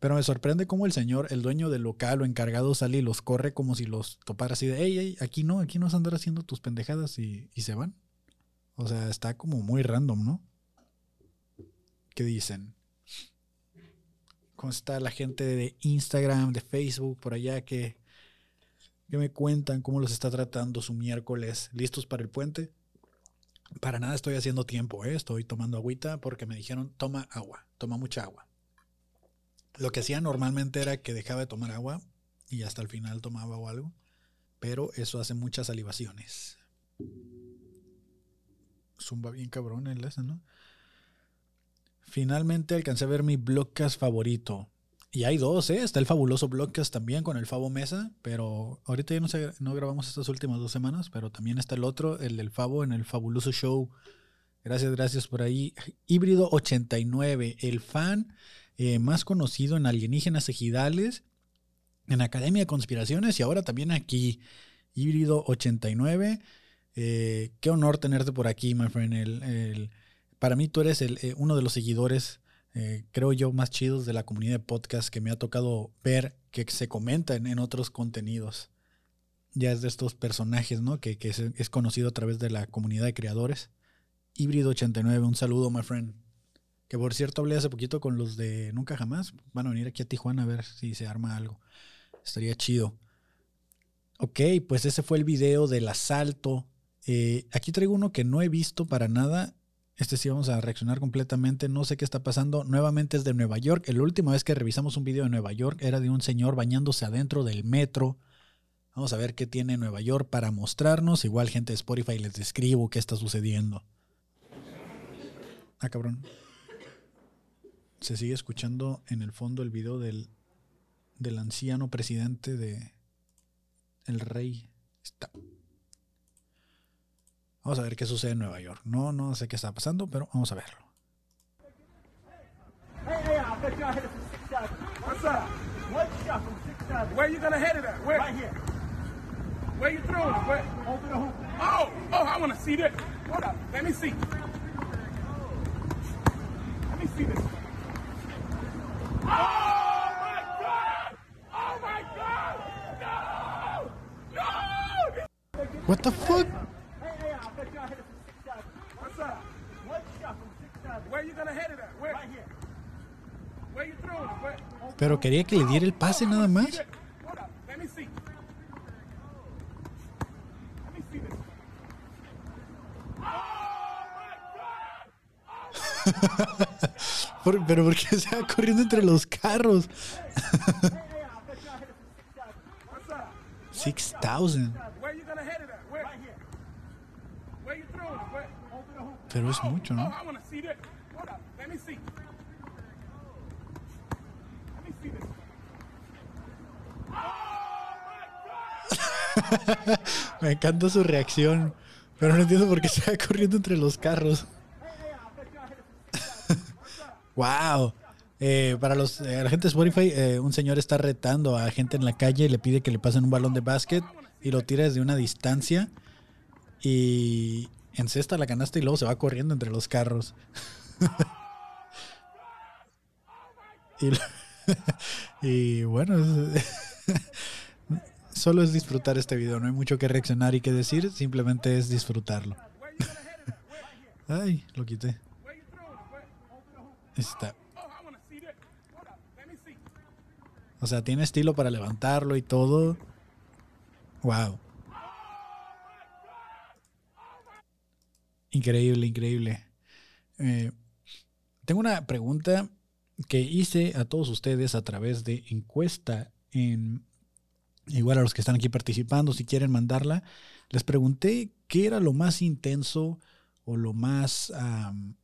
Pero me sorprende cómo el señor, el dueño del local o encargado sale y los corre como si los topara así de, hey, hey, aquí no, aquí no vas a andar haciendo tus pendejadas y, y se van. O sea, está como muy random, ¿no? ¿Qué dicen? ¿Cómo está la gente de Instagram, de Facebook, por allá que, que me cuentan cómo los está tratando su miércoles? ¿Listos para el puente? Para nada estoy haciendo tiempo, ¿eh? estoy tomando agüita porque me dijeron toma agua, toma mucha agua. Lo que hacía normalmente era que dejaba de tomar agua y hasta el final tomaba o algo, pero eso hace muchas salivaciones. Zumba bien cabrón el ese, ¿no? Finalmente alcancé a ver mi blogcast favorito. Y hay dos, ¿eh? Está el fabuloso blogcast también con el Favo Mesa, pero ahorita ya no, sé, no grabamos estas últimas dos semanas, pero también está el otro, el del Favo, en el fabuloso show. Gracias, gracias por ahí. Híbrido 89, el fan eh, más conocido en Alienígenas Ejidales, en Academia de Conspiraciones y ahora también aquí. Híbrido 89. Eh, qué honor tenerte por aquí, my friend. el para mí tú eres el, eh, uno de los seguidores, eh, creo yo, más chidos de la comunidad de podcast que me ha tocado ver que se comentan en otros contenidos. Ya es de estos personajes, ¿no? Que, es, conocido a través de la comunidad de creadores. Híbrido 89, un saludo, my friend. Que por cierto hablé hace poquito con los de Nunca Jamás. Van a venir aquí a Tijuana a ver si se arma algo. Estaría chido. Ok, pues ese fue el video del asalto. Eh, aquí traigo uno que no he visto para nada este sí vamos a reaccionar completamente. No sé qué está pasando. Nuevamente es de Nueva York. La última vez que revisamos un video de Nueva York era de un señor bañándose adentro del metro. Vamos a ver qué tiene Nueva York para mostrarnos. Igual gente de Spotify les describo qué está sucediendo. Ah, cabrón. Se sigue escuchando en el fondo el video del, del anciano presidente de el rey. Está. Vamos a ver qué sucede en Nueva York. No, no sé qué está pasando, pero vamos a verlo. Where you gonna head it at? Where? Right here. Where you throwing it? Where? Over the hoop. Oh, oh, I wanna see this. Hold up, let me see. Let me see this. Oh my God! Oh my God! No! No! What the fuck? Pero quería que le diera el pase nada más. pero ¿por qué se va corriendo entre los carros? 6000. Where you gonna head it at? Where? Where you throwing it? Where? Pero es mucho, Oh, ¿no? I wanna see that. Hold up. Let me see. Let me see this. Me encanta su reacción. Pero no entiendo por qué se va corriendo entre los carros. wow. Eh, para los, eh, la gente de Spotify, eh, un señor está retando a gente en la calle, le pide que le pasen un balón de básquet y lo tira desde una distancia y encesta la canasta y luego se va corriendo entre los carros. y, y bueno, solo es disfrutar este video, no hay mucho que reaccionar y que decir, simplemente es disfrutarlo. Ay, lo quité. Está. O sea, tiene estilo para levantarlo y todo. Wow. Increíble, increíble. Eh, tengo una pregunta que hice a todos ustedes a través de encuesta en igual a los que están aquí participando, si quieren mandarla, les pregunté qué era lo más intenso o lo más, am,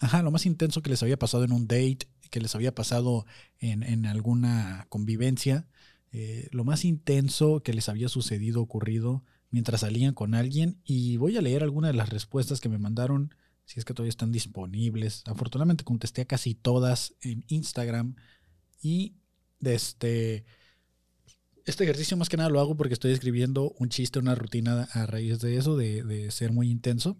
ajá, lo más intenso que les había pasado en un date, que les había pasado en, en alguna convivencia, eh, lo más intenso que les había sucedido, ocurrido mientras salían con alguien. Y voy a leer algunas de las respuestas que me mandaron, si es que todavía están disponibles. Afortunadamente contesté a casi todas en Instagram y este... Este ejercicio más que nada lo hago porque estoy escribiendo un chiste, una rutina a raíz de eso, de, ser muy intenso.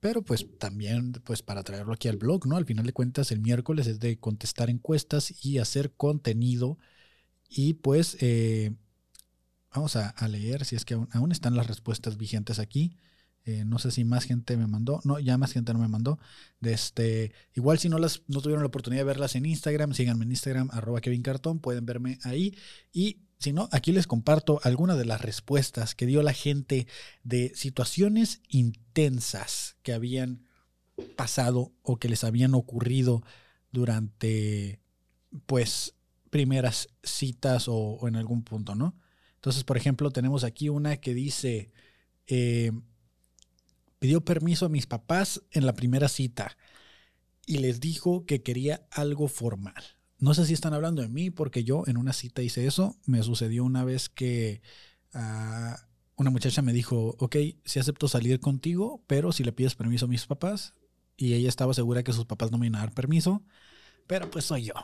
Pero pues también pues para traerlo aquí al blog, ¿no? Al final de cuentas el miércoles es de contestar encuestas y hacer contenido. Y pues eh, vamos a, a leer si es que aún, aún están las respuestas vigentes aquí. Eh, no sé si más gente me mandó. No, ya más gente no me mandó. Este, igual si no las no tuvieron la oportunidad de verlas en Instagram, síganme en Instagram, arroba Kevin Cartón, pueden verme ahí. Y si no, aquí les comparto algunas de las respuestas que dio la gente de situaciones intensas que habían pasado o que les habían ocurrido durante, pues, primeras citas o, o en algún punto, ¿no? Entonces, por ejemplo, tenemos aquí una que dice, eh, pidió permiso a mis papás en la primera cita y les dijo que quería algo formal. No sé si están hablando de mí porque yo en una cita hice eso. Me sucedió una vez que ah, una muchacha me dijo, ok, sí acepto salir contigo, pero si le pides permiso a mis papás. Y ella estaba segura que sus papás no me iban a dar permiso, pero pues soy yo.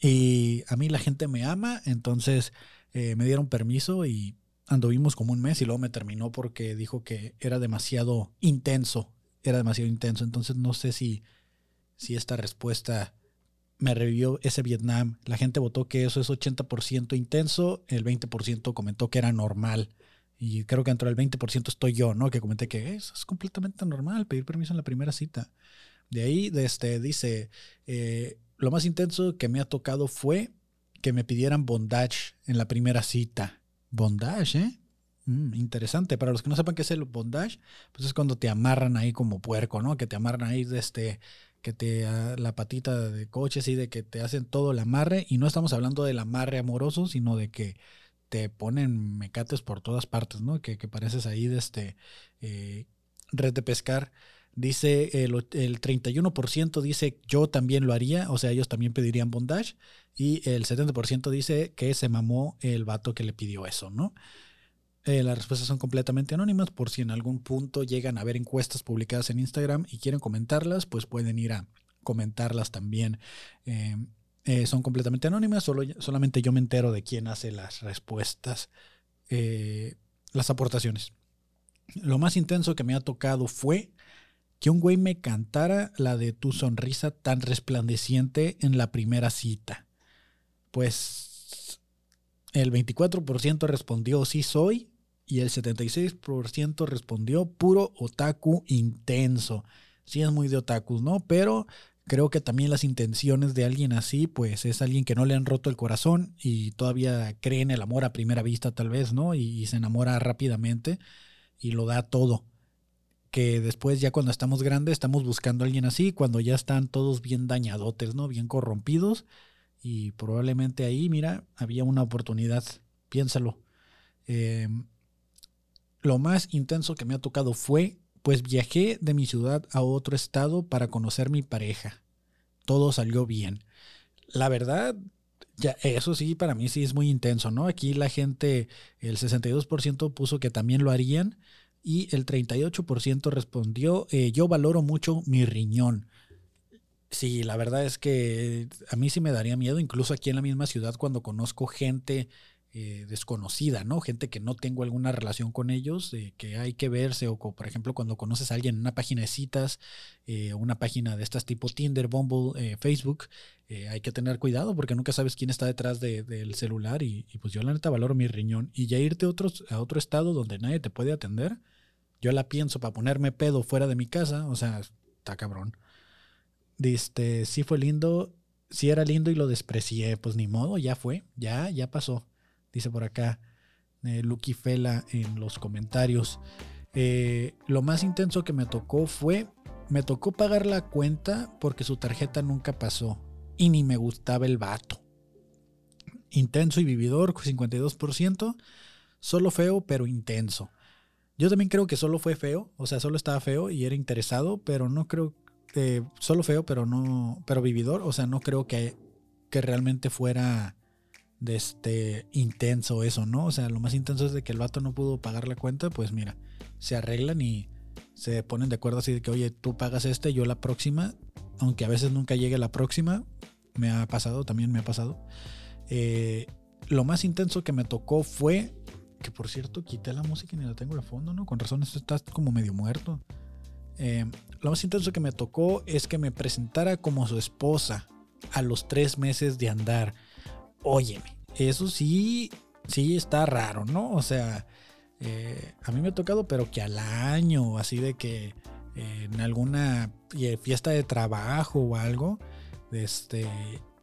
Y a mí la gente me ama, entonces eh, me dieron permiso y anduvimos como un mes y luego me terminó porque dijo que era demasiado intenso, era demasiado intenso. Entonces no sé si, si esta respuesta me revivió ese Vietnam. La gente votó que eso es 80% intenso, el 20% comentó que era normal. Y creo que dentro del 20% estoy yo, ¿no? Que comenté que eso es completamente normal, pedir permiso en la primera cita. De ahí, este, dice, eh, lo más intenso que me ha tocado fue que me pidieran bondage en la primera cita. Bondage, ¿eh? Mm, interesante. Para los que no sepan qué es el bondage, pues es cuando te amarran ahí como puerco, ¿no? Que te amarran ahí de este, que te uh, la patita de coche, así de que te hacen todo el amarre. Y no estamos hablando del amarre amoroso, sino de que te ponen mecates por todas partes, ¿no? Que, que pareces ahí de este eh, red de pescar. Dice el, el 31% dice yo también lo haría, o sea, ellos también pedirían bondage. Y el 70% dice que se mamó el vato que le pidió eso, ¿no? Eh, las respuestas son completamente anónimas. Por si en algún punto llegan a ver encuestas publicadas en Instagram y quieren comentarlas, pues pueden ir a comentarlas también. Eh, eh, son completamente anónimas, solo, solamente yo me entero de quién hace las respuestas, las aportaciones. Lo más intenso que me ha tocado fue que un güey me cantara la de tu sonrisa tan resplandeciente en la primera cita. Pues el 24% respondió sí soy y el 76% respondió puro otaku intenso. Sí es muy de otakus, ¿no? Pero creo que también las intenciones de alguien así, pues es alguien que no le han roto el corazón y todavía cree en el amor a primera vista tal vez, ¿no? Y, y se enamora rápidamente y lo da todo. Que después ya cuando estamos grandes estamos buscando a alguien así, cuando ya están todos bien dañadotes, ¿no? Bien corrompidos y probablemente ahí, mira, había una oportunidad, piénsalo. Eh, lo más intenso que me ha tocado fue, pues viajé de mi ciudad a otro estado para conocer mi pareja. Todo salió bien. La verdad, ya, eso sí, para mí sí es muy intenso, ¿no? Aquí la gente, el 62% puso que también lo harían y el 38% respondió, eh, yo valoro mucho mi riñón. Sí, la verdad es que a mí sí me daría miedo, incluso aquí en la misma ciudad, cuando conozco gente eh, desconocida, ¿no? Gente que no tengo alguna relación con ellos, eh, que hay que verse, o por ejemplo cuando conoces a alguien en una página de citas, eh, una página de estas tipo Tinder, Bumble, Facebook, hay que tener cuidado porque nunca sabes quién está detrás del celular y, pues yo la neta valoro mi riñón y ya irte a otro, a otro estado donde nadie te puede atender, yo la pienso para ponerme pedo fuera de mi casa, o sea, está cabrón. Este, sí fue lindo, sí era lindo y lo desprecié, pues ni modo, ya fue, ya, ya pasó dice por acá eh, Lucky Fela en los comentarios. Eh, lo más intenso que me tocó fue, me tocó pagar la cuenta porque su tarjeta nunca pasó y ni me gustaba el vato. Intenso y vividor, 52%. Solo feo, pero intenso. Yo también creo que solo fue feo, o sea, solo estaba feo y era interesado, pero no creo que solo feo, pero no, pero vividor, o sea, no creo que, que realmente fuera de este intenso eso, ¿no? O sea, lo más intenso es de que el vato no pudo pagar la cuenta, pues mira, se arreglan y se ponen de acuerdo así de que, oye, tú pagas este, yo la próxima, aunque a veces nunca llegue la próxima, me ha pasado, también me ha pasado. Eh, lo más intenso que me tocó fue, que por cierto, quité la música y ni la tengo de fondo, ¿no? Con razón, esto está como medio muerto. Eh, lo más intenso que me tocó es que me presentara como su esposa a los tres meses de andar óyeme, eso sí, sí está raro, ¿no? O sea, eh, a mí me ha tocado, pero que al año, así de que eh, en alguna fiesta de trabajo o algo, este,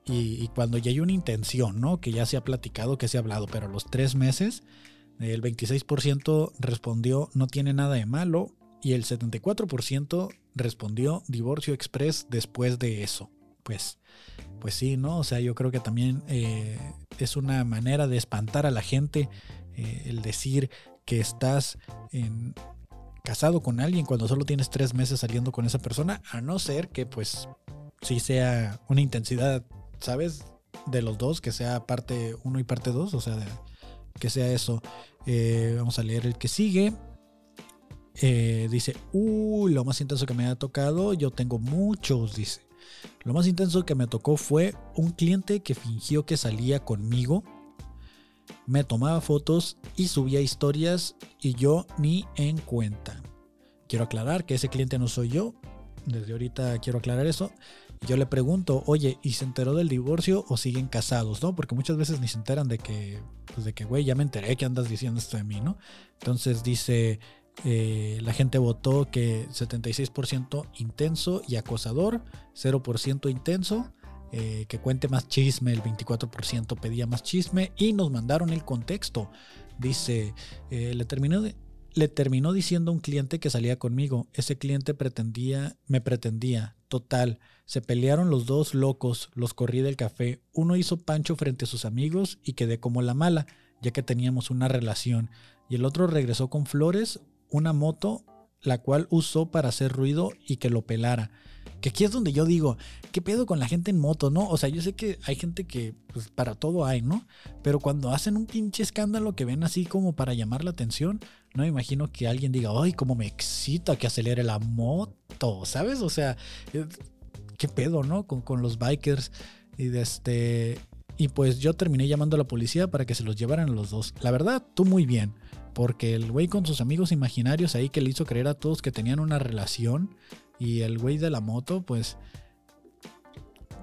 y, cuando ya hay una intención, ¿no? Que ya se ha platicado, que se ha hablado, pero los tres meses, el 26% respondió no tiene nada de malo y el 74% respondió divorcio express después de eso. Pues pues sí, ¿no? O sea, yo creo que también eh, es una manera de espantar a la gente eh, el decir que estás casado con alguien cuando solo tienes tres meses saliendo con esa persona, a no ser que pues sí sea una intensidad, ¿sabes? De los dos, que sea parte uno y parte dos, o sea, que sea eso. Eh, vamos a leer el que sigue. dice, uy, lo más intenso que me ha tocado, yo tengo muchos, dice. Lo más intenso que me tocó fue un cliente que fingió que salía conmigo, me tomaba fotos y subía historias y yo ni en cuenta. Quiero aclarar que ese cliente no soy yo, desde ahorita quiero aclarar eso. Yo le pregunto, oye, ¿y se enteró del divorcio o siguen casados? ¿No? Porque muchas veces ni se enteran de que, pues de que, güey, ya me enteré que andas diciendo esto de mí, ¿no? Entonces dice, eh, la gente votó que 76% intenso y acosador, 0% intenso. Eh, que cuente más chisme, el 24% pedía más chisme y nos mandaron el contexto. Dice, eh, le, terminó le terminó diciendo un cliente que salía conmigo. Ese cliente pretendía, me pretendía. Total, se pelearon los dos locos, los corrí del café. Uno hizo pancho frente a sus amigos y quedé como la mala, ya que teníamos una relación. Y el otro regresó con flores, una moto la cual usó para hacer ruido y que lo pelara. Que aquí es donde yo digo, ¿qué pedo con la gente en moto, no? O sea, yo sé que hay gente que, pues para todo hay, ¿no? Pero cuando hacen un pinche escándalo que ven así como para llamar la atención, no imagino que alguien diga, ay, cómo me excita que acelere la moto, ¿sabes? O sea, eh, ¿qué pedo, no? Con, con los bikers y de este... Y pues yo terminé llamando a la policía para que se los llevaran los dos. La verdad, tú muy bien. Porque el güey con sus amigos imaginarios ahí que le hizo creer a todos que tenían una relación. Y el güey de la moto, pues.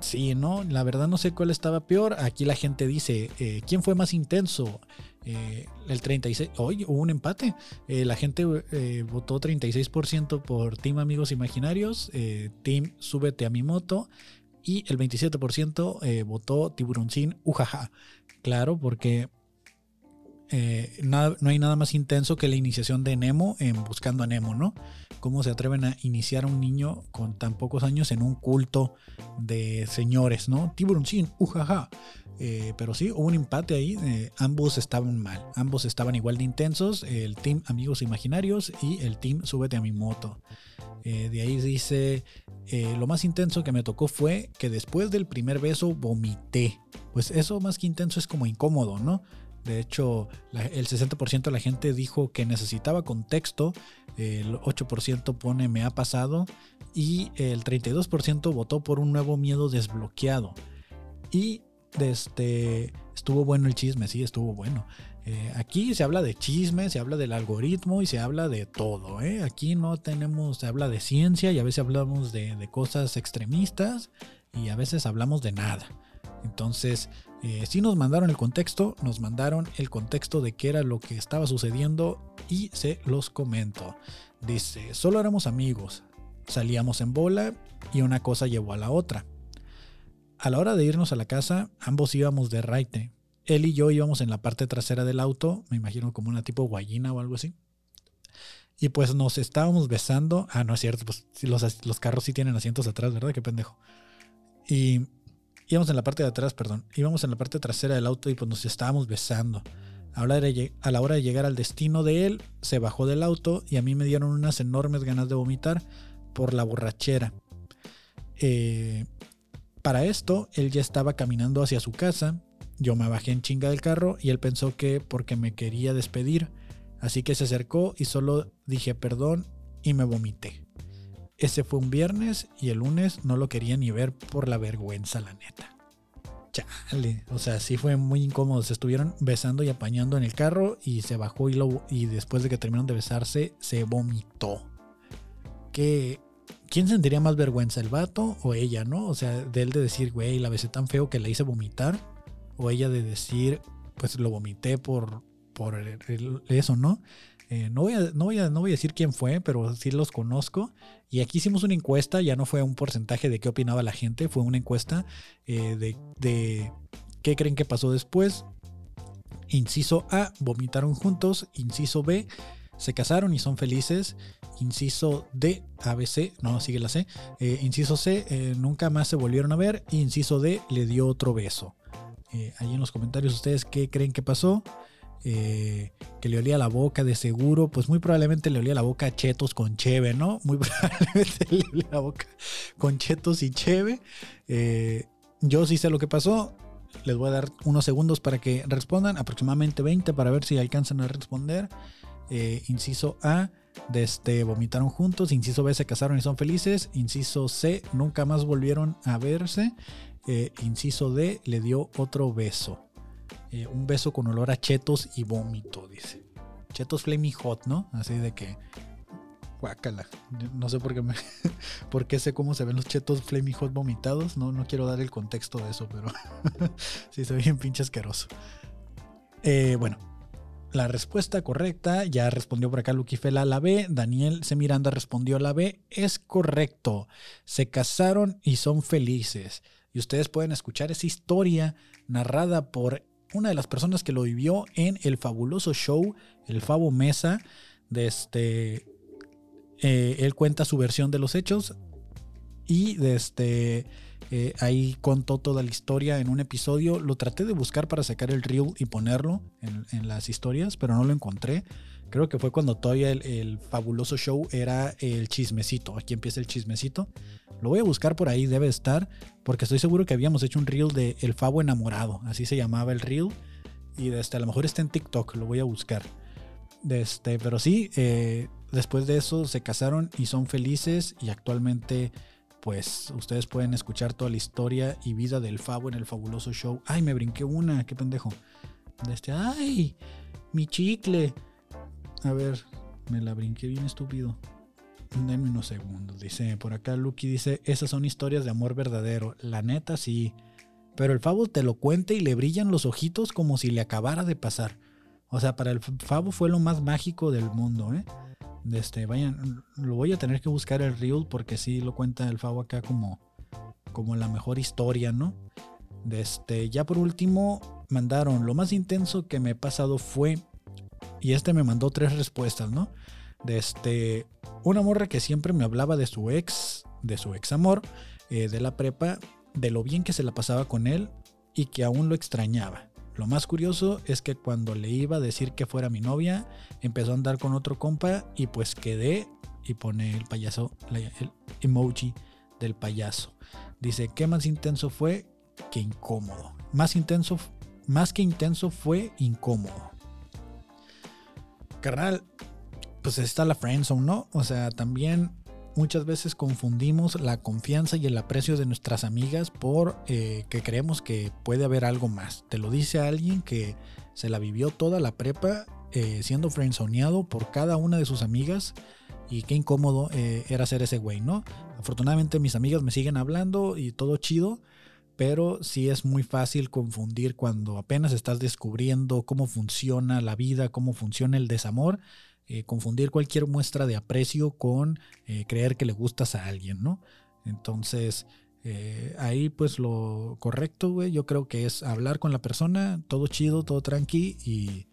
Sí, ¿no? La verdad no sé cuál estaba peor. Aquí la gente dice, eh, ¿quién fue más intenso? Eh, el 36, hoy hubo un empate. Eh, la gente votó 36% por Team Amigos Imaginarios, Team Súbete a mi moto y el 27% votó Tiburoncín, ujaja. Claro, porque eh, no hay nada más intenso que la iniciación de Nemo en Buscando a Nemo, ¿no? Cómo se atreven a iniciar a un niño con tan pocos años en un culto de señores, ¿no? Tiburoncín, ujaja. Eh, pero sí, hubo un empate ahí. eh, ambos estaban mal. Ambos estaban igual de intensos. El team Amigos Imaginarios y el team Súbete a mi moto. De ahí dice, lo más intenso que me tocó fue que después del primer beso vomité. Pues eso más que intenso es como incómodo, ¿no? De hecho, el 60% de la gente dijo que necesitaba contexto, el 8% pone me ha pasado y el 32% votó por un nuevo miedo desbloqueado. Y este, estuvo bueno el chisme, sí, estuvo bueno. Eh, aquí se habla de chisme, se habla del algoritmo y se habla de todo. ¿eh? Aquí no tenemos, se habla de ciencia y a veces hablamos de cosas extremistas y a veces hablamos de nada. Entonces, eh, sí nos mandaron el contexto, nos mandaron el contexto de qué era lo que estaba sucediendo y se los comento. Dice, solo éramos amigos, salíamos en bola y una cosa llevó a la otra. A la hora de irnos a la casa, ambos íbamos de raite. Él y yo íbamos en la parte trasera del auto, me imagino como una tipo guayina o algo así. Y pues nos estábamos besando. Ah, no es cierto, pues los, los carros sí tienen asientos atrás, ¿verdad? Qué pendejo. Y íbamos en la parte de atrás, perdón. Íbamos en la parte trasera del auto y pues nos estábamos besando. A la, a la hora de llegar al destino de él, se bajó del auto y a mí me dieron unas enormes ganas de vomitar por la borrachera. Eh, para esto, él ya estaba caminando hacia su casa. Yo me bajé en chinga del carro y él pensó que porque me quería despedir. Así que se acercó y solo dije perdón y me vomité. Ese fue un viernes y el lunes no lo quería ni ver por la vergüenza, la neta. Chale, o sea, sí fue muy incómodo. Se estuvieron besando y apañando en el carro y se bajó y, lo, y después de que terminaron de besarse, se vomitó. Que, ¿Quién sentiría más vergüenza, el vato o ella, no? O sea, de él de decir, güey, la besé tan feo que la hice vomitar. O ella de decir, pues lo vomité por, por eso, ¿no? Eh, no, voy a, no, voy a, no voy a decir quién fue, pero sí los conozco. Y aquí hicimos una encuesta, ya no fue un porcentaje de qué opinaba la gente, fue una encuesta eh, de, qué creen que pasó después. Inciso A, vomitaron juntos. Inciso B, se casaron y son felices. Inciso D, ABC, no, sigue la C. Eh, inciso C, nunca más se volvieron a ver. Inciso D, le dio otro beso. Eh, ahí en los comentarios ustedes qué creen que pasó. Eh, que le olía la boca de seguro, pues muy probablemente le olía la boca a chetos con cheve, ¿no? Muy probablemente le olía la boca con chetos y cheve. Eh, yo sí sé lo que pasó. Les voy a dar unos segundos para que respondan, aproximadamente 20 para ver si alcanzan a responder. Eh, inciso A, de este, vomitaron juntos. Inciso B, se casaron y son felices. Inciso C, nunca más volvieron a verse. Inciso D, le dio otro beso. Eh, un beso con olor a chetos y vómito, dice. Chetos flaming hot, ¿no? Así de que. Guácala. No sé por qué me. por qué sé cómo se ven los chetos flaming hot vomitados. No, no quiero dar el contexto de eso, pero. sí, se ve bien pinche asqueroso. Eh, bueno, la respuesta correcta, ya respondió por acá Lucky Fela la B, Daniel C. Miranda respondió la B, es correcto, se casaron y son felices. Y ustedes pueden escuchar esa historia narrada por una de las personas que lo vivió en el fabuloso show, el Fabo Mesa, de este... eh, él cuenta su versión de los hechos y de este... Eh, ahí contó toda la historia en un episodio. Lo traté de buscar para sacar el reel y ponerlo en, las historias, pero no lo encontré. Creo que fue cuando todavía el, fabuloso show era el chismecito. Aquí empieza el chismecito. Lo voy a buscar por ahí, debe estar, porque estoy seguro que habíamos hecho un reel de El Favo Enamorado. Así se llamaba el reel. Y desde, a lo mejor está en TikTok, lo voy a buscar. Este, pero sí, eh, después de eso se casaron y son felices y actualmente pues ustedes pueden escuchar toda la historia y vida del Favo en el fabuloso show. Ay, me brinqué una, qué pendejo. De este, ay, mi chicle. A ver, me la brinqué bien estúpido. Denme unos segundos. Dice, por acá Lucky dice, esas son historias de amor verdadero. La neta sí. Pero el Favo te lo cuenta y le brillan los ojitos como si le acabara de pasar. O sea, para el Favo fue lo más mágico del mundo, ¿eh? Este, vayan, lo voy a tener que buscar el reel porque sí lo cuenta el Favo acá como, como la mejor historia, ¿no? Este, ya por último, mandaron, lo más intenso que me he pasado fue, y este me mandó tres respuestas, ¿no? De este, una morra que siempre me hablaba de su ex, de su ex amor, eh, de la prepa, de lo bien que se la pasaba con él y que aún lo extrañaba. Lo más curioso es que cuando le iba a decir que fuera mi novia, empezó a andar con otro compa y pues quedé y pone el payaso, el emoji del payaso. Dice, ¿qué más intenso fue que incómodo? Más intenso, más que intenso fue incómodo. Carnal, pues está la friendzone, ¿no? O sea, también muchas veces confundimos la confianza y el aprecio de nuestras amigas por eh, que creemos que puede haber algo más. Te lo dice alguien que se la vivió toda la prepa eh, siendo friendzoneado por cada una de sus amigas y qué incómodo eh, era ser ese güey, ¿no? Afortunadamente mis amigas me siguen hablando y todo chido, pero sí es muy fácil confundir cuando apenas estás descubriendo cómo funciona la vida, cómo funciona el desamor, eh, confundir cualquier muestra de aprecio con eh, creer que le gustas a alguien, ¿no? Entonces, ahí pues lo correcto, güey, yo creo que es hablar con la persona, todo chido, todo tranqui y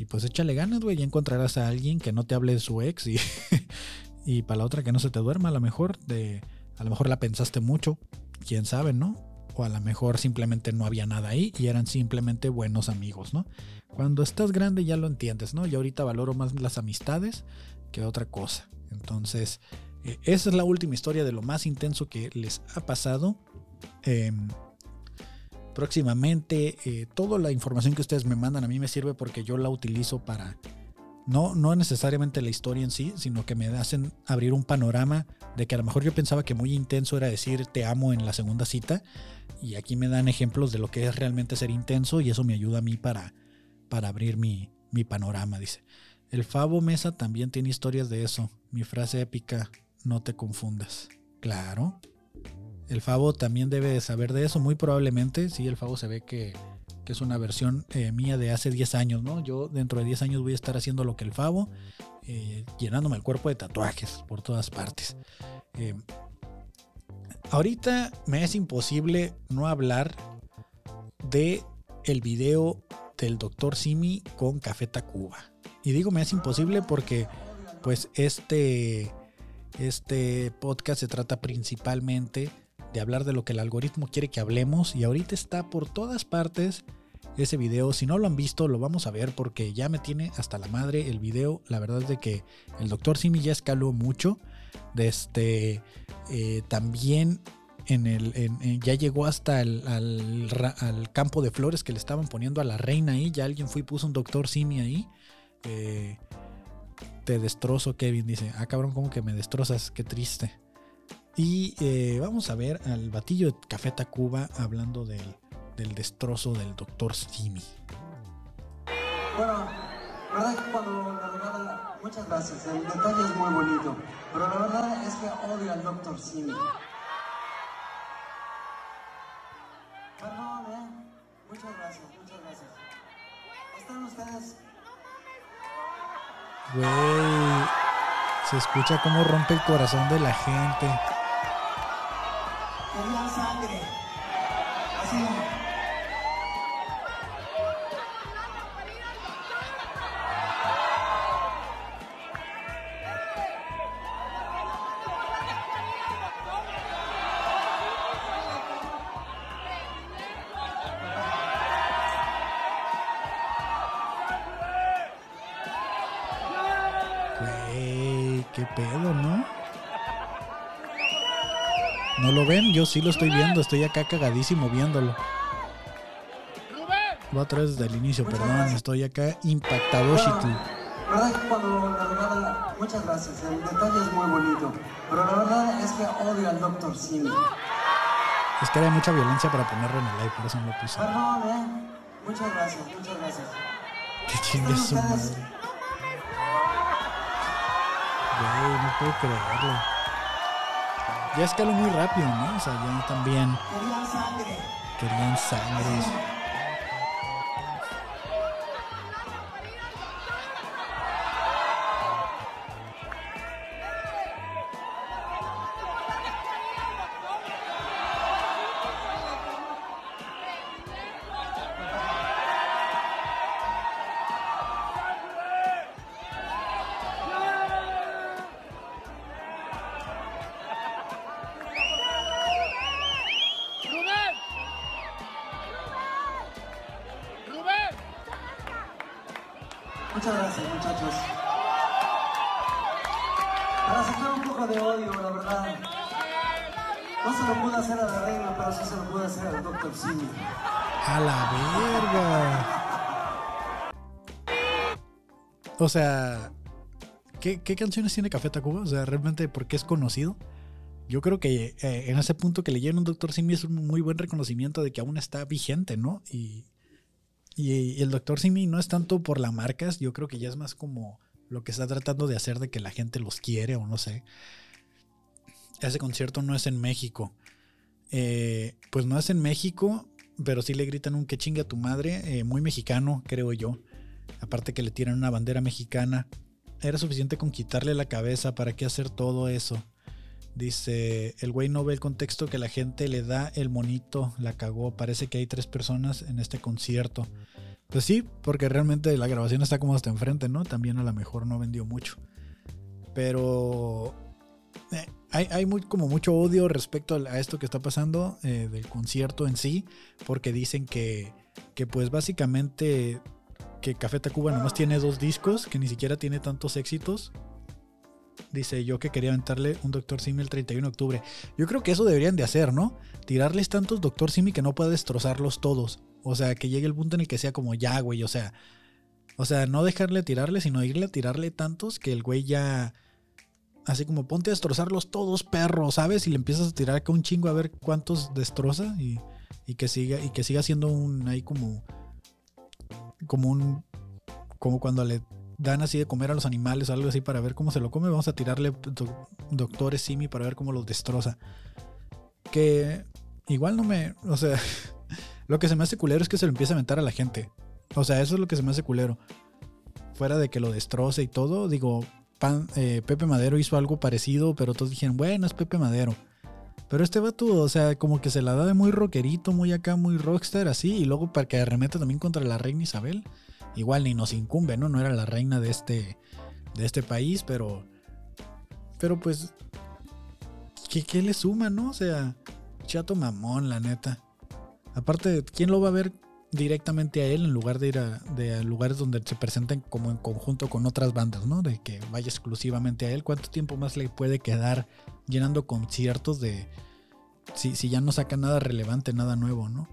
y pues échale ganas, güey. Ya encontrarás a alguien que no te hable de su ex y, y para la otra que no se te duerma. A lo mejor de, a lo mejor la pensaste mucho. Quién sabe, ¿no? O a lo mejor simplemente no había nada ahí y eran simplemente buenos amigos, ¿no? Cuando estás grande ya lo entiendes, ¿no? Y ahorita valoro más las amistades que otra cosa. Entonces, eh, esa es la última historia de lo más intenso que les ha pasado. Eh, próximamente. Eh, toda la información que ustedes me mandan a mí me sirve porque yo la utilizo para, no, no necesariamente la historia en sí, sino que me hacen abrir un panorama de que a lo mejor yo pensaba que muy intenso era decir te amo en la segunda cita. Y aquí me dan ejemplos de lo que es realmente ser intenso y eso me ayuda a mí para, para abrir mi, mi panorama, dice. El Favo Mesa también tiene historias de eso. Mi frase épica, no te confundas. Claro. El Favo también debe de saber de eso, muy probablemente. Sí, el Favo se ve que, es una versión eh, mía de hace 10 años, ¿no? Yo dentro de 10 años voy a estar haciendo lo que el Favo, eh, llenándome el cuerpo de tatuajes por todas partes. Eh, ahorita me es imposible no hablar de el video del Dr. Simi con Café Tacuba. Y digo me es imposible porque pues este, este podcast se trata principalmente de hablar de lo que el algoritmo quiere que hablemos y ahorita está por todas partes ese video. Si no lo han visto, lo vamos a ver porque ya me tiene hasta la madre el video. La verdad es de que el doctor Simi ya escaló mucho. Desde eh, también en el, ya llegó hasta el al, campo de flores que le estaban poniendo a la reina ahí. Ya alguien fue y puso un doctor Simi ahí. Eh, te destrozo, Kevin. Dice, ah cabrón, ¿cómo que me destrozas? Qué triste. Y eh, vamos a ver al batillo de Café Tacuba hablando del, del destrozo del doctor Simi. Bueno, verdad que cuando la regala, muchas gracias, el detalle es muy bonito, pero la verdad es que odio al doctor Simi. Perdón, eh. Muchas gracias, muchas gracias. ¿Están ustedes? Güey, se escucha cómo rompe el corazón de la gente con la sangre. Así yo sí lo estoy viendo, estoy acá cagadísimo viéndolo. Voy a desde el inicio, perdón, estoy acá impactado, ¿Verdad que cuando la regala, muchas gracias, el detalle es muy bonito, pero la verdad es que odio al Dr. Simi. Es que había mucha violencia para ponerlo en el live, por eso no lo puse. Perdón, eh. Muchas gracias, muchas gracias. Qué chingue su madre. Güey, no puedo creerlo ya escaló muy rápido, ¿no? O sea, ya también. Querían sangre. Querían sangre. O sea, ¿qué, canciones tiene Café Tacuba? O sea, realmente, ¿por qué es conocido? Yo creo que eh, en ese punto que leyeron Doctor Simi es un muy buen reconocimiento de que aún está vigente, ¿no? Y, y el Doctor Simi no es tanto por las marcas, yo creo que ya es más como lo que está tratando de hacer de que la gente los quiere o no sé. Ese concierto no es en México. Eh, pues no es en México, pero sí le gritan un que chinga tu madre, eh, muy mexicano, creo yo. Aparte que le tiran una bandera mexicana. Era suficiente con quitarle la cabeza, ¿para qué hacer todo eso? Dice, el güey no ve el contexto que la gente le da el monito, la cagó, parece que hay tres personas en este concierto. Pues sí, porque realmente la grabación está como hasta enfrente, ¿no? También a lo mejor no vendió mucho. Pero eh, hay, como mucho odio respecto a esto que está pasando eh, del concierto en sí, porque dicen que pues básicamente que Café Tacuba nomás tiene dos discos, que ni siquiera tiene tantos éxitos. Dice yo que quería aventarle un Doctor Simi el 31 de octubre. Yo creo que eso deberían de hacer, ¿no? Tirarles tantos Doctor Simi que no pueda destrozarlos todos. O sea, que llegue el punto en el que sea como ya, güey. O sea, o sea, no dejarle tirarle, sino irle a tirarle tantos que el güey ya. Así como ponte a destrozarlos todos, perro, ¿sabes? Y le empiezas a tirar acá un chingo a ver cuántos destroza y, y que siga y que siga siendo un ahí como como un como cuando le dan así de comer a los animales o algo así para ver cómo se lo come, vamos a tirarle doctores simi para ver cómo los destroza. Que igual no me, o sea, Lo que se me hace culero es que se lo empieza a aventar a la gente. O sea, eso es lo que se me hace culero. Fuera de que lo destroce y todo, digo, eh, Pepe Madero hizo algo parecido, pero todos dijeron, bueno, es Pepe Madero. Pero este vato, o sea, como que se la da de muy rockerito, muy acá, muy rockstar, así. Y luego para que arremeta también contra la reina Isabel. Igual ni nos incumbe, ¿no? No era la reina de este, de este país, pero... Pero pues... ¿qué, ¿Qué le suma, no? O sea, chato mamón, la neta. Aparte, ¿quién lo va a ver directamente a él en lugar de ir a, lugares donde se presenten como en conjunto con otras bandas, ¿no? De que vaya exclusivamente a él. ¿Cuánto tiempo más le puede quedar llenando conciertos de... Si, si ya no saca nada relevante, nada nuevo, ¿no?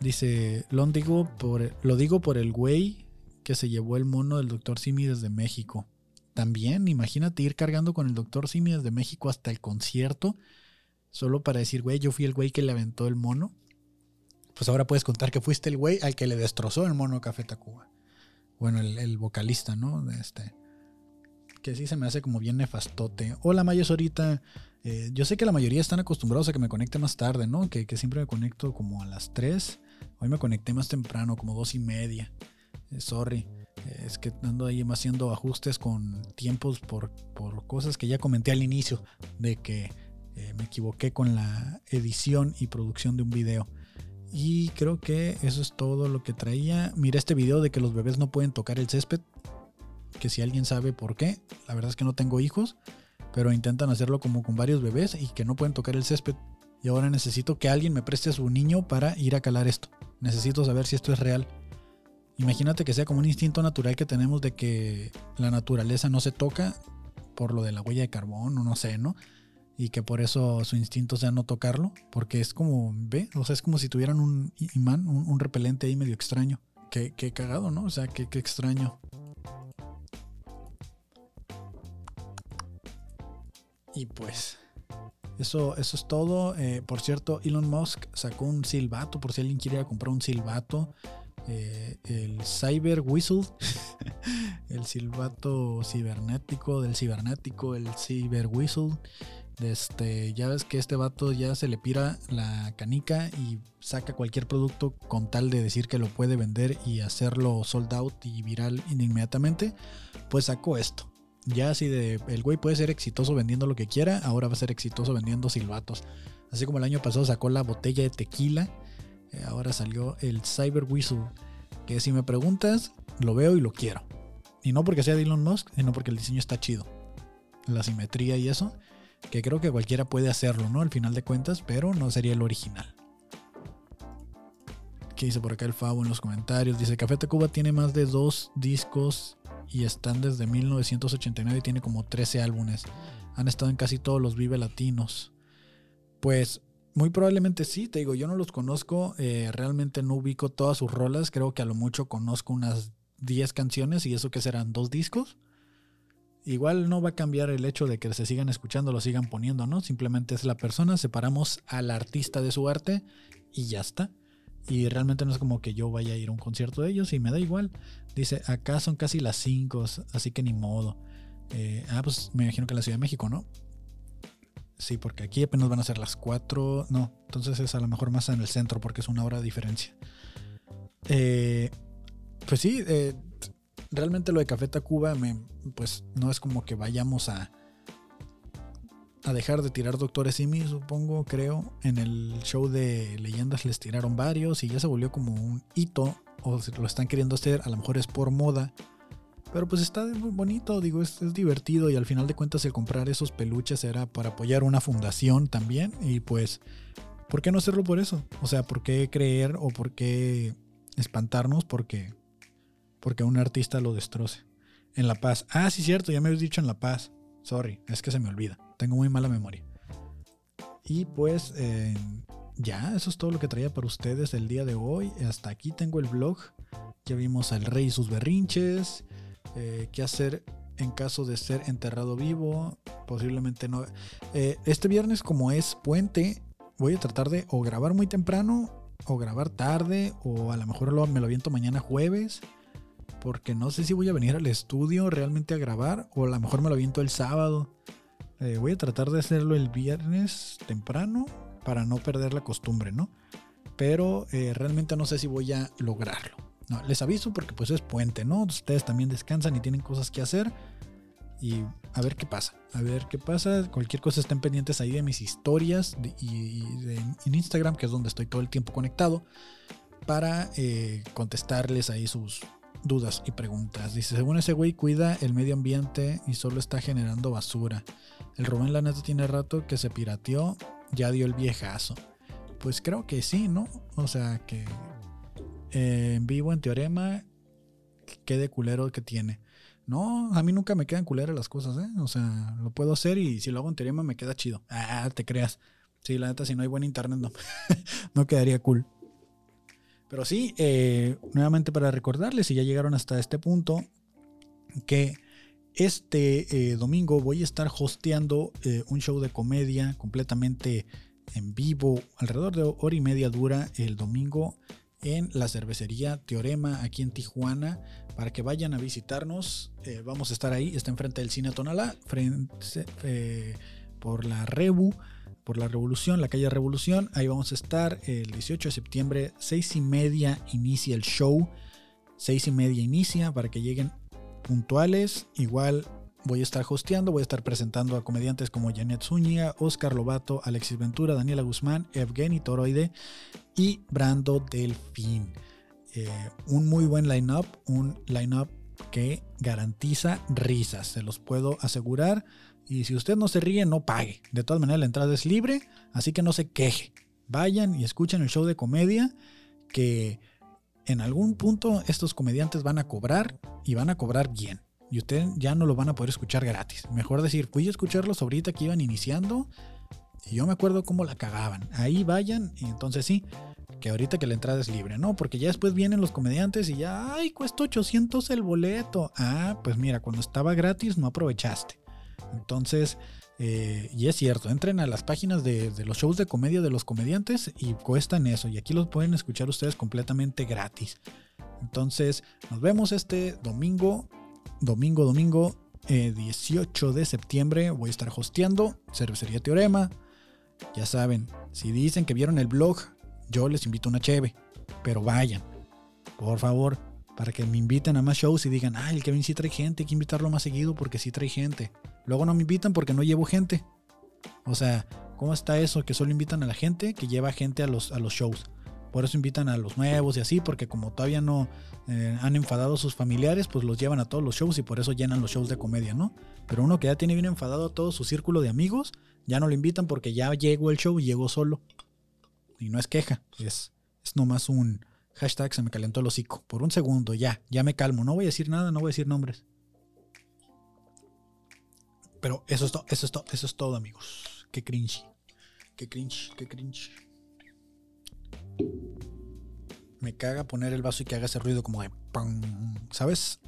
Dice, lo digo, por, lo digo por el güey que se llevó el mono del Dr. Simi desde México. También, imagínate ir cargando con el Dr. Simi desde México hasta el concierto, solo para decir, güey, yo fui el güey que le aventó el mono pues ahora puedes contar que fuiste el güey al que le destrozó el mono Café Tacuba. Bueno, el, vocalista, ¿no? Este, que sí se me hace como bien nefastote. Hola Mayos ahorita. Eh, yo sé que la mayoría están acostumbrados a que me conecte más tarde, ¿no? Que, siempre me conecto como a las 3. Hoy me conecté más temprano, como dos y media. Eh, sorry. Eh, es que ando ahí haciendo ajustes con tiempos por, por cosas que ya comenté al inicio. De que me equivoqué con la edición y producción de un video. Y creo que eso es todo lo que traía. Mira este video de que los bebés no pueden tocar el césped. Que si alguien sabe por qué, la verdad es que no tengo hijos, pero intentan hacerlo como con varios bebés y que no pueden tocar el césped. Y ahora necesito que alguien me preste a su niño para ir a calar esto. Necesito saber si esto es real. Imagínate que sea como un instinto natural que tenemos de que la naturaleza no se toca por lo de la huella de carbón o no sé, ¿no? y que por eso su instinto sea no tocarlo, porque es como, ve, o sea, es como si tuvieran un imán, un, repelente ahí medio extraño. Qué, qué, cagado, ¿no? O sea, qué, qué extraño. Y pues, eso, eso es todo. Eh, por cierto, Elon Musk sacó un silbato, por si alguien quiere comprar un silbato. Eh, el Cyber Whistle, el silbato cibernético del cibernético, el Cyber Whistle. Este, ya ves que este vato ya se le pira la canica y saca cualquier producto con tal de decir que lo puede vender y hacerlo sold out y viral inmediatamente. Pues sacó esto. Ya así de el güey puede ser exitoso vendiendo lo que quiera, ahora va a ser exitoso vendiendo silbatos. Así como el año pasado sacó la botella de tequila, eh, ahora salió el Cyber Whistle. Que si me preguntas, lo veo y lo quiero. Y no porque sea de Elon Musk, sino porque el diseño está chido. La simetría y eso que creo que cualquiera puede hacerlo, ¿no? Al final de cuentas, pero no sería el original. ¿Qué dice por acá el Favo en los comentarios? Dice, Café Tacuba tiene más de dos discos y están desde 1989 y tiene como 13 álbumes. Han estado en casi todos los Vive Latinos. Pues muy probablemente sí, te digo, yo no los conozco, eh, realmente no ubico todas sus rolas, creo que a lo mucho conozco unas 10 canciones y eso que serán dos discos. Igual no va a cambiar el hecho de que se sigan escuchando, lo sigan poniendo, ¿no? Simplemente es la persona, separamos al artista de su arte y ya está. Y realmente no es como que yo vaya a ir a un concierto de ellos y me da igual. Dice, acá son casi las 5, así que ni modo. Eh, ah, pues me imagino que la Ciudad de México, ¿no? Sí, porque aquí apenas van a ser las 4. No, entonces es a lo mejor más en el centro porque es una hora de diferencia. Eh, pues sí, eh, realmente lo de Café Tacuba, me, pues no es como que vayamos a, a dejar de tirar Doctor Simi, supongo, creo. En el show de leyendas les tiraron varios y ya se volvió como un hito, o lo están queriendo hacer, a lo mejor es por moda. Pero pues está muy bonito, digo, es, es, divertido y al final de cuentas el comprar esos peluches era para apoyar una fundación también y pues, ¿por qué no hacerlo por eso? O sea, ¿por qué creer o por qué espantarnos porque porque un artista lo destroce. En La Paz. Ah, sí, cierto, ya me habéis dicho en La Paz. Sorry, es que se me olvida. Tengo muy mala memoria. Y pues eh, ya, eso es todo lo que traía para ustedes el día de hoy. Hasta aquí tengo el blog. Ya vimos al rey y sus berrinches. Eh, ¿Qué hacer en caso de ser enterrado vivo? Posiblemente no. Eh, este viernes, como es puente, voy a tratar de o grabar muy temprano o grabar tarde o a lo mejor me lo aviento mañana jueves porque no sé si voy a venir al estudio realmente a grabar o a lo mejor me lo aviento el sábado. Eh, voy a tratar de hacerlo el viernes temprano para no perder la costumbre, ¿no? Pero eh, realmente no sé si voy a lograrlo. No, les aviso porque pues es puente, ¿no? Ustedes también descansan y tienen cosas que hacer. Y a ver qué pasa. A ver qué pasa. Cualquier cosa estén pendientes ahí de mis historias y, en Instagram, que es donde estoy todo el tiempo conectado, para eh, contestarles ahí sus, dudas y preguntas. Dice, según ese güey cuida el medio ambiente y solo está generando basura. El Rubén la neta tiene rato que se pirateó, ya dio el viejazo. Pues creo que sí, ¿no? O sea que eh, en vivo en teorema, qué de culero que tiene. No, a mí nunca me quedan culeras las cosas, ¿eh? O sea, lo puedo hacer y si lo hago en teorema me queda chido. Ah, te creas. Sí, la neta, si no hay buen internet, no, no quedaría cool. Pero sí, eh, nuevamente para recordarles, si ya llegaron hasta este punto, que este eh, domingo voy a estar hosteando eh, un show de comedia completamente en vivo, alrededor de hora y media dura el domingo en la cervecería Teorema aquí en Tijuana para que vayan a visitarnos. vamos a estar ahí, está enfrente del cine Tonalá, frente, por la Rebu por la Revolución, la calle Revolución. Ahí vamos a estar el 18 de septiembre, 6 y media inicia el show. 6 y media inicia para que lleguen puntuales. Igual voy a estar hosteando, voy a estar presentando a comediantes como Janet Zúñiga, Oscar Lobato, Alexis Ventura, Daniela Guzmán, Evgeny Toroide y Brando Delfín. Eh, un muy buen line-up, un line-up que garantiza risas, se los puedo asegurar. Y si usted no se ríe, no pague. De todas maneras, la entrada es libre, así que no se queje. Vayan y escuchen el show de comedia que en algún punto estos comediantes van a cobrar y van a cobrar bien. Y usted ya no lo van a poder escuchar gratis. Mejor decir, fui a escucharlos ahorita que iban iniciando y yo me acuerdo cómo la cagaban. Ahí vayan y entonces sí, que ahorita que la entrada es libre, ¿no? Porque ya después vienen los comediantes y ya, ay, cuesta 800 el boleto. Ah, pues mira, cuando estaba gratis no aprovechaste. Entonces, eh, y es cierto, entren a las páginas de, los shows de comedia de los comediantes y cuestan eso. Y aquí los pueden escuchar ustedes completamente gratis. Entonces, nos vemos este domingo, domingo, domingo, 18 eh, de septiembre. Voy a estar hosteando Cervecería Teorema. Ya saben, si dicen que vieron el blog, yo les invito una cheve. Pero vayan, por favor, para que me inviten a más shows y digan, ah, el Kevin sí trae gente, hay que invitarlo más seguido porque sí trae gente. Luego no me invitan porque no llevo gente. O sea, ¿cómo está eso? Que solo invitan a la gente que lleva gente a los, a los shows. Por eso invitan a los nuevos y así, porque como todavía no eh, han enfadado a sus familiares, pues los llevan a todos los shows y por eso llenan los shows de comedia, ¿no? Pero uno que ya tiene bien enfadado a todo su círculo de amigos, ya no lo invitan porque ya llegó el show y llegó solo. Y no es queja, es, es nomás un Hashtag se me calentó el hocico. Por un segundo, ya, ya me calmo. No voy a decir nada, no voy a decir nombres. Pero eso es todo, eso es todo, eso es todo, amigos. Qué cringe. Qué cringe, qué cringe. Me caga poner el vaso y que haga ese ruido como de ¡pam! ¿Sabes?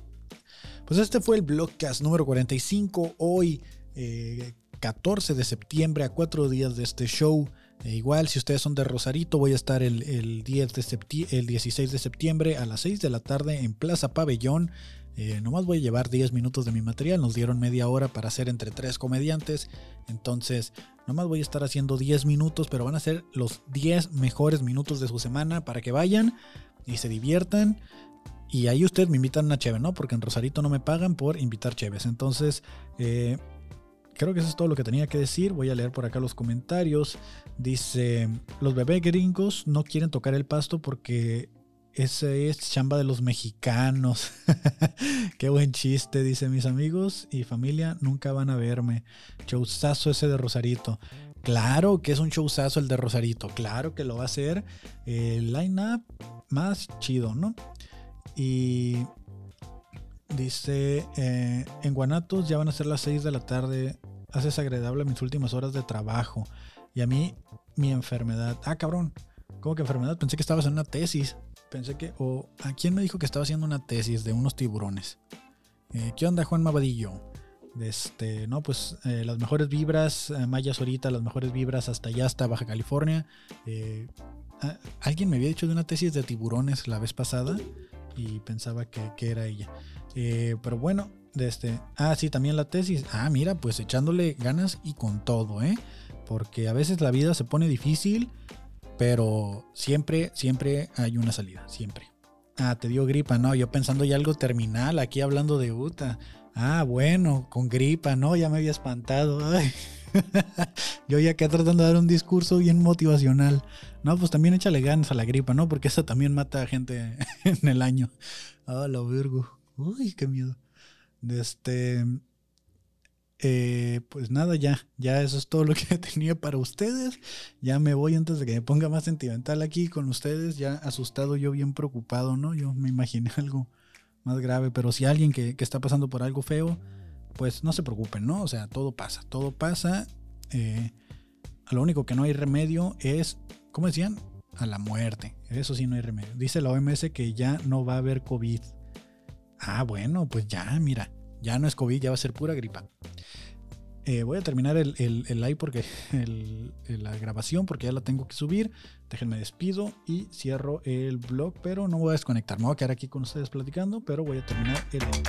Pues este fue el Blogcast número 45. Hoy, eh, 14 de septiembre, a cuatro días de este show. E igual, si ustedes son de Rosarito, voy a estar el, el 10 de el 16 de septiembre a las 6 de la tarde en Plaza Pabellón. Eh, nomás voy a llevar 10 minutos de mi material. Nos dieron media hora para hacer entre tres comediantes. Entonces, nomás voy a estar haciendo 10 minutos, pero van a ser los 10 mejores minutos de su semana para que vayan y se diviertan. Y ahí ustedes me invitan a una cheve, ¿no? Porque en Rosarito no me pagan por invitar cheves. Entonces, eh, creo que eso es todo lo que tenía que decir. Voy a leer por acá los comentarios. Dice, los bebés gringos no quieren tocar el pasto porque ese es chamba de los mexicanos. Qué buen chiste, dice mis amigos y familia nunca van a verme. Showzazo ese de Rosarito. Claro que es un showzazo el de Rosarito. Claro que lo va a hacer. El line-up más chido, ¿no? Y dice, eh, en Guanatos ya van a ser las 6 de la tarde. Haces agradable mis últimas horas de trabajo. Y a mí, mi enfermedad. Ah, cabrón. ¿Cómo que enfermedad? Pensé que estabas en una tesis. Pensé que... O, ¿A quién me dijo que estaba haciendo una tesis de unos tiburones? Eh, ¿Qué onda, Juan Mavadillo? Este, no, pues eh, las mejores vibras, eh, Mayas ahorita, las mejores vibras hasta allá, hasta Baja California. Eh, alguien me había dicho de una tesis de tiburones la vez pasada y pensaba que, que era ella. Pero bueno, de este. Ah, sí, también la tesis. Ah, mira, pues echándole ganas y con todo, ¿eh? Porque a veces la vida se pone difícil, pero siempre, siempre hay una salida, siempre. Ah, te dio gripa, no, yo pensando ya algo terminal, aquí hablando de Uta. Ah, bueno, con gripa, no, ya me había espantado. Yo ya acá tratando de dar un discurso bien motivacional. No, pues también échale ganas a la gripa, ¿no? Porque eso también mata a gente en el año. Ah, la virgo. Uy, qué miedo. Este. Eh, pues nada, ya. Ya eso es todo lo que tenía para ustedes. Ya me voy antes de que me ponga más sentimental aquí con ustedes. Ya asustado, yo bien preocupado, ¿no? Yo me imaginé algo más grave. Pero si alguien que, que está pasando por algo feo, pues no se preocupen, ¿no? O sea, todo pasa. Todo pasa. Eh, lo único que no hay remedio es, ¿cómo decían? A la muerte. Eso sí no hay remedio. Dice la OMS que ya no va a haber COVID. Ah, bueno, pues ya, mira. Ya no es COVID, ya va a ser pura gripa. Eh, voy a terminar el, el, live porque la grabación porque ya la tengo que subir. Déjenme despido y cierro el blog, pero no voy a desconectar. Me voy a quedar aquí con ustedes platicando, pero voy a terminar el live.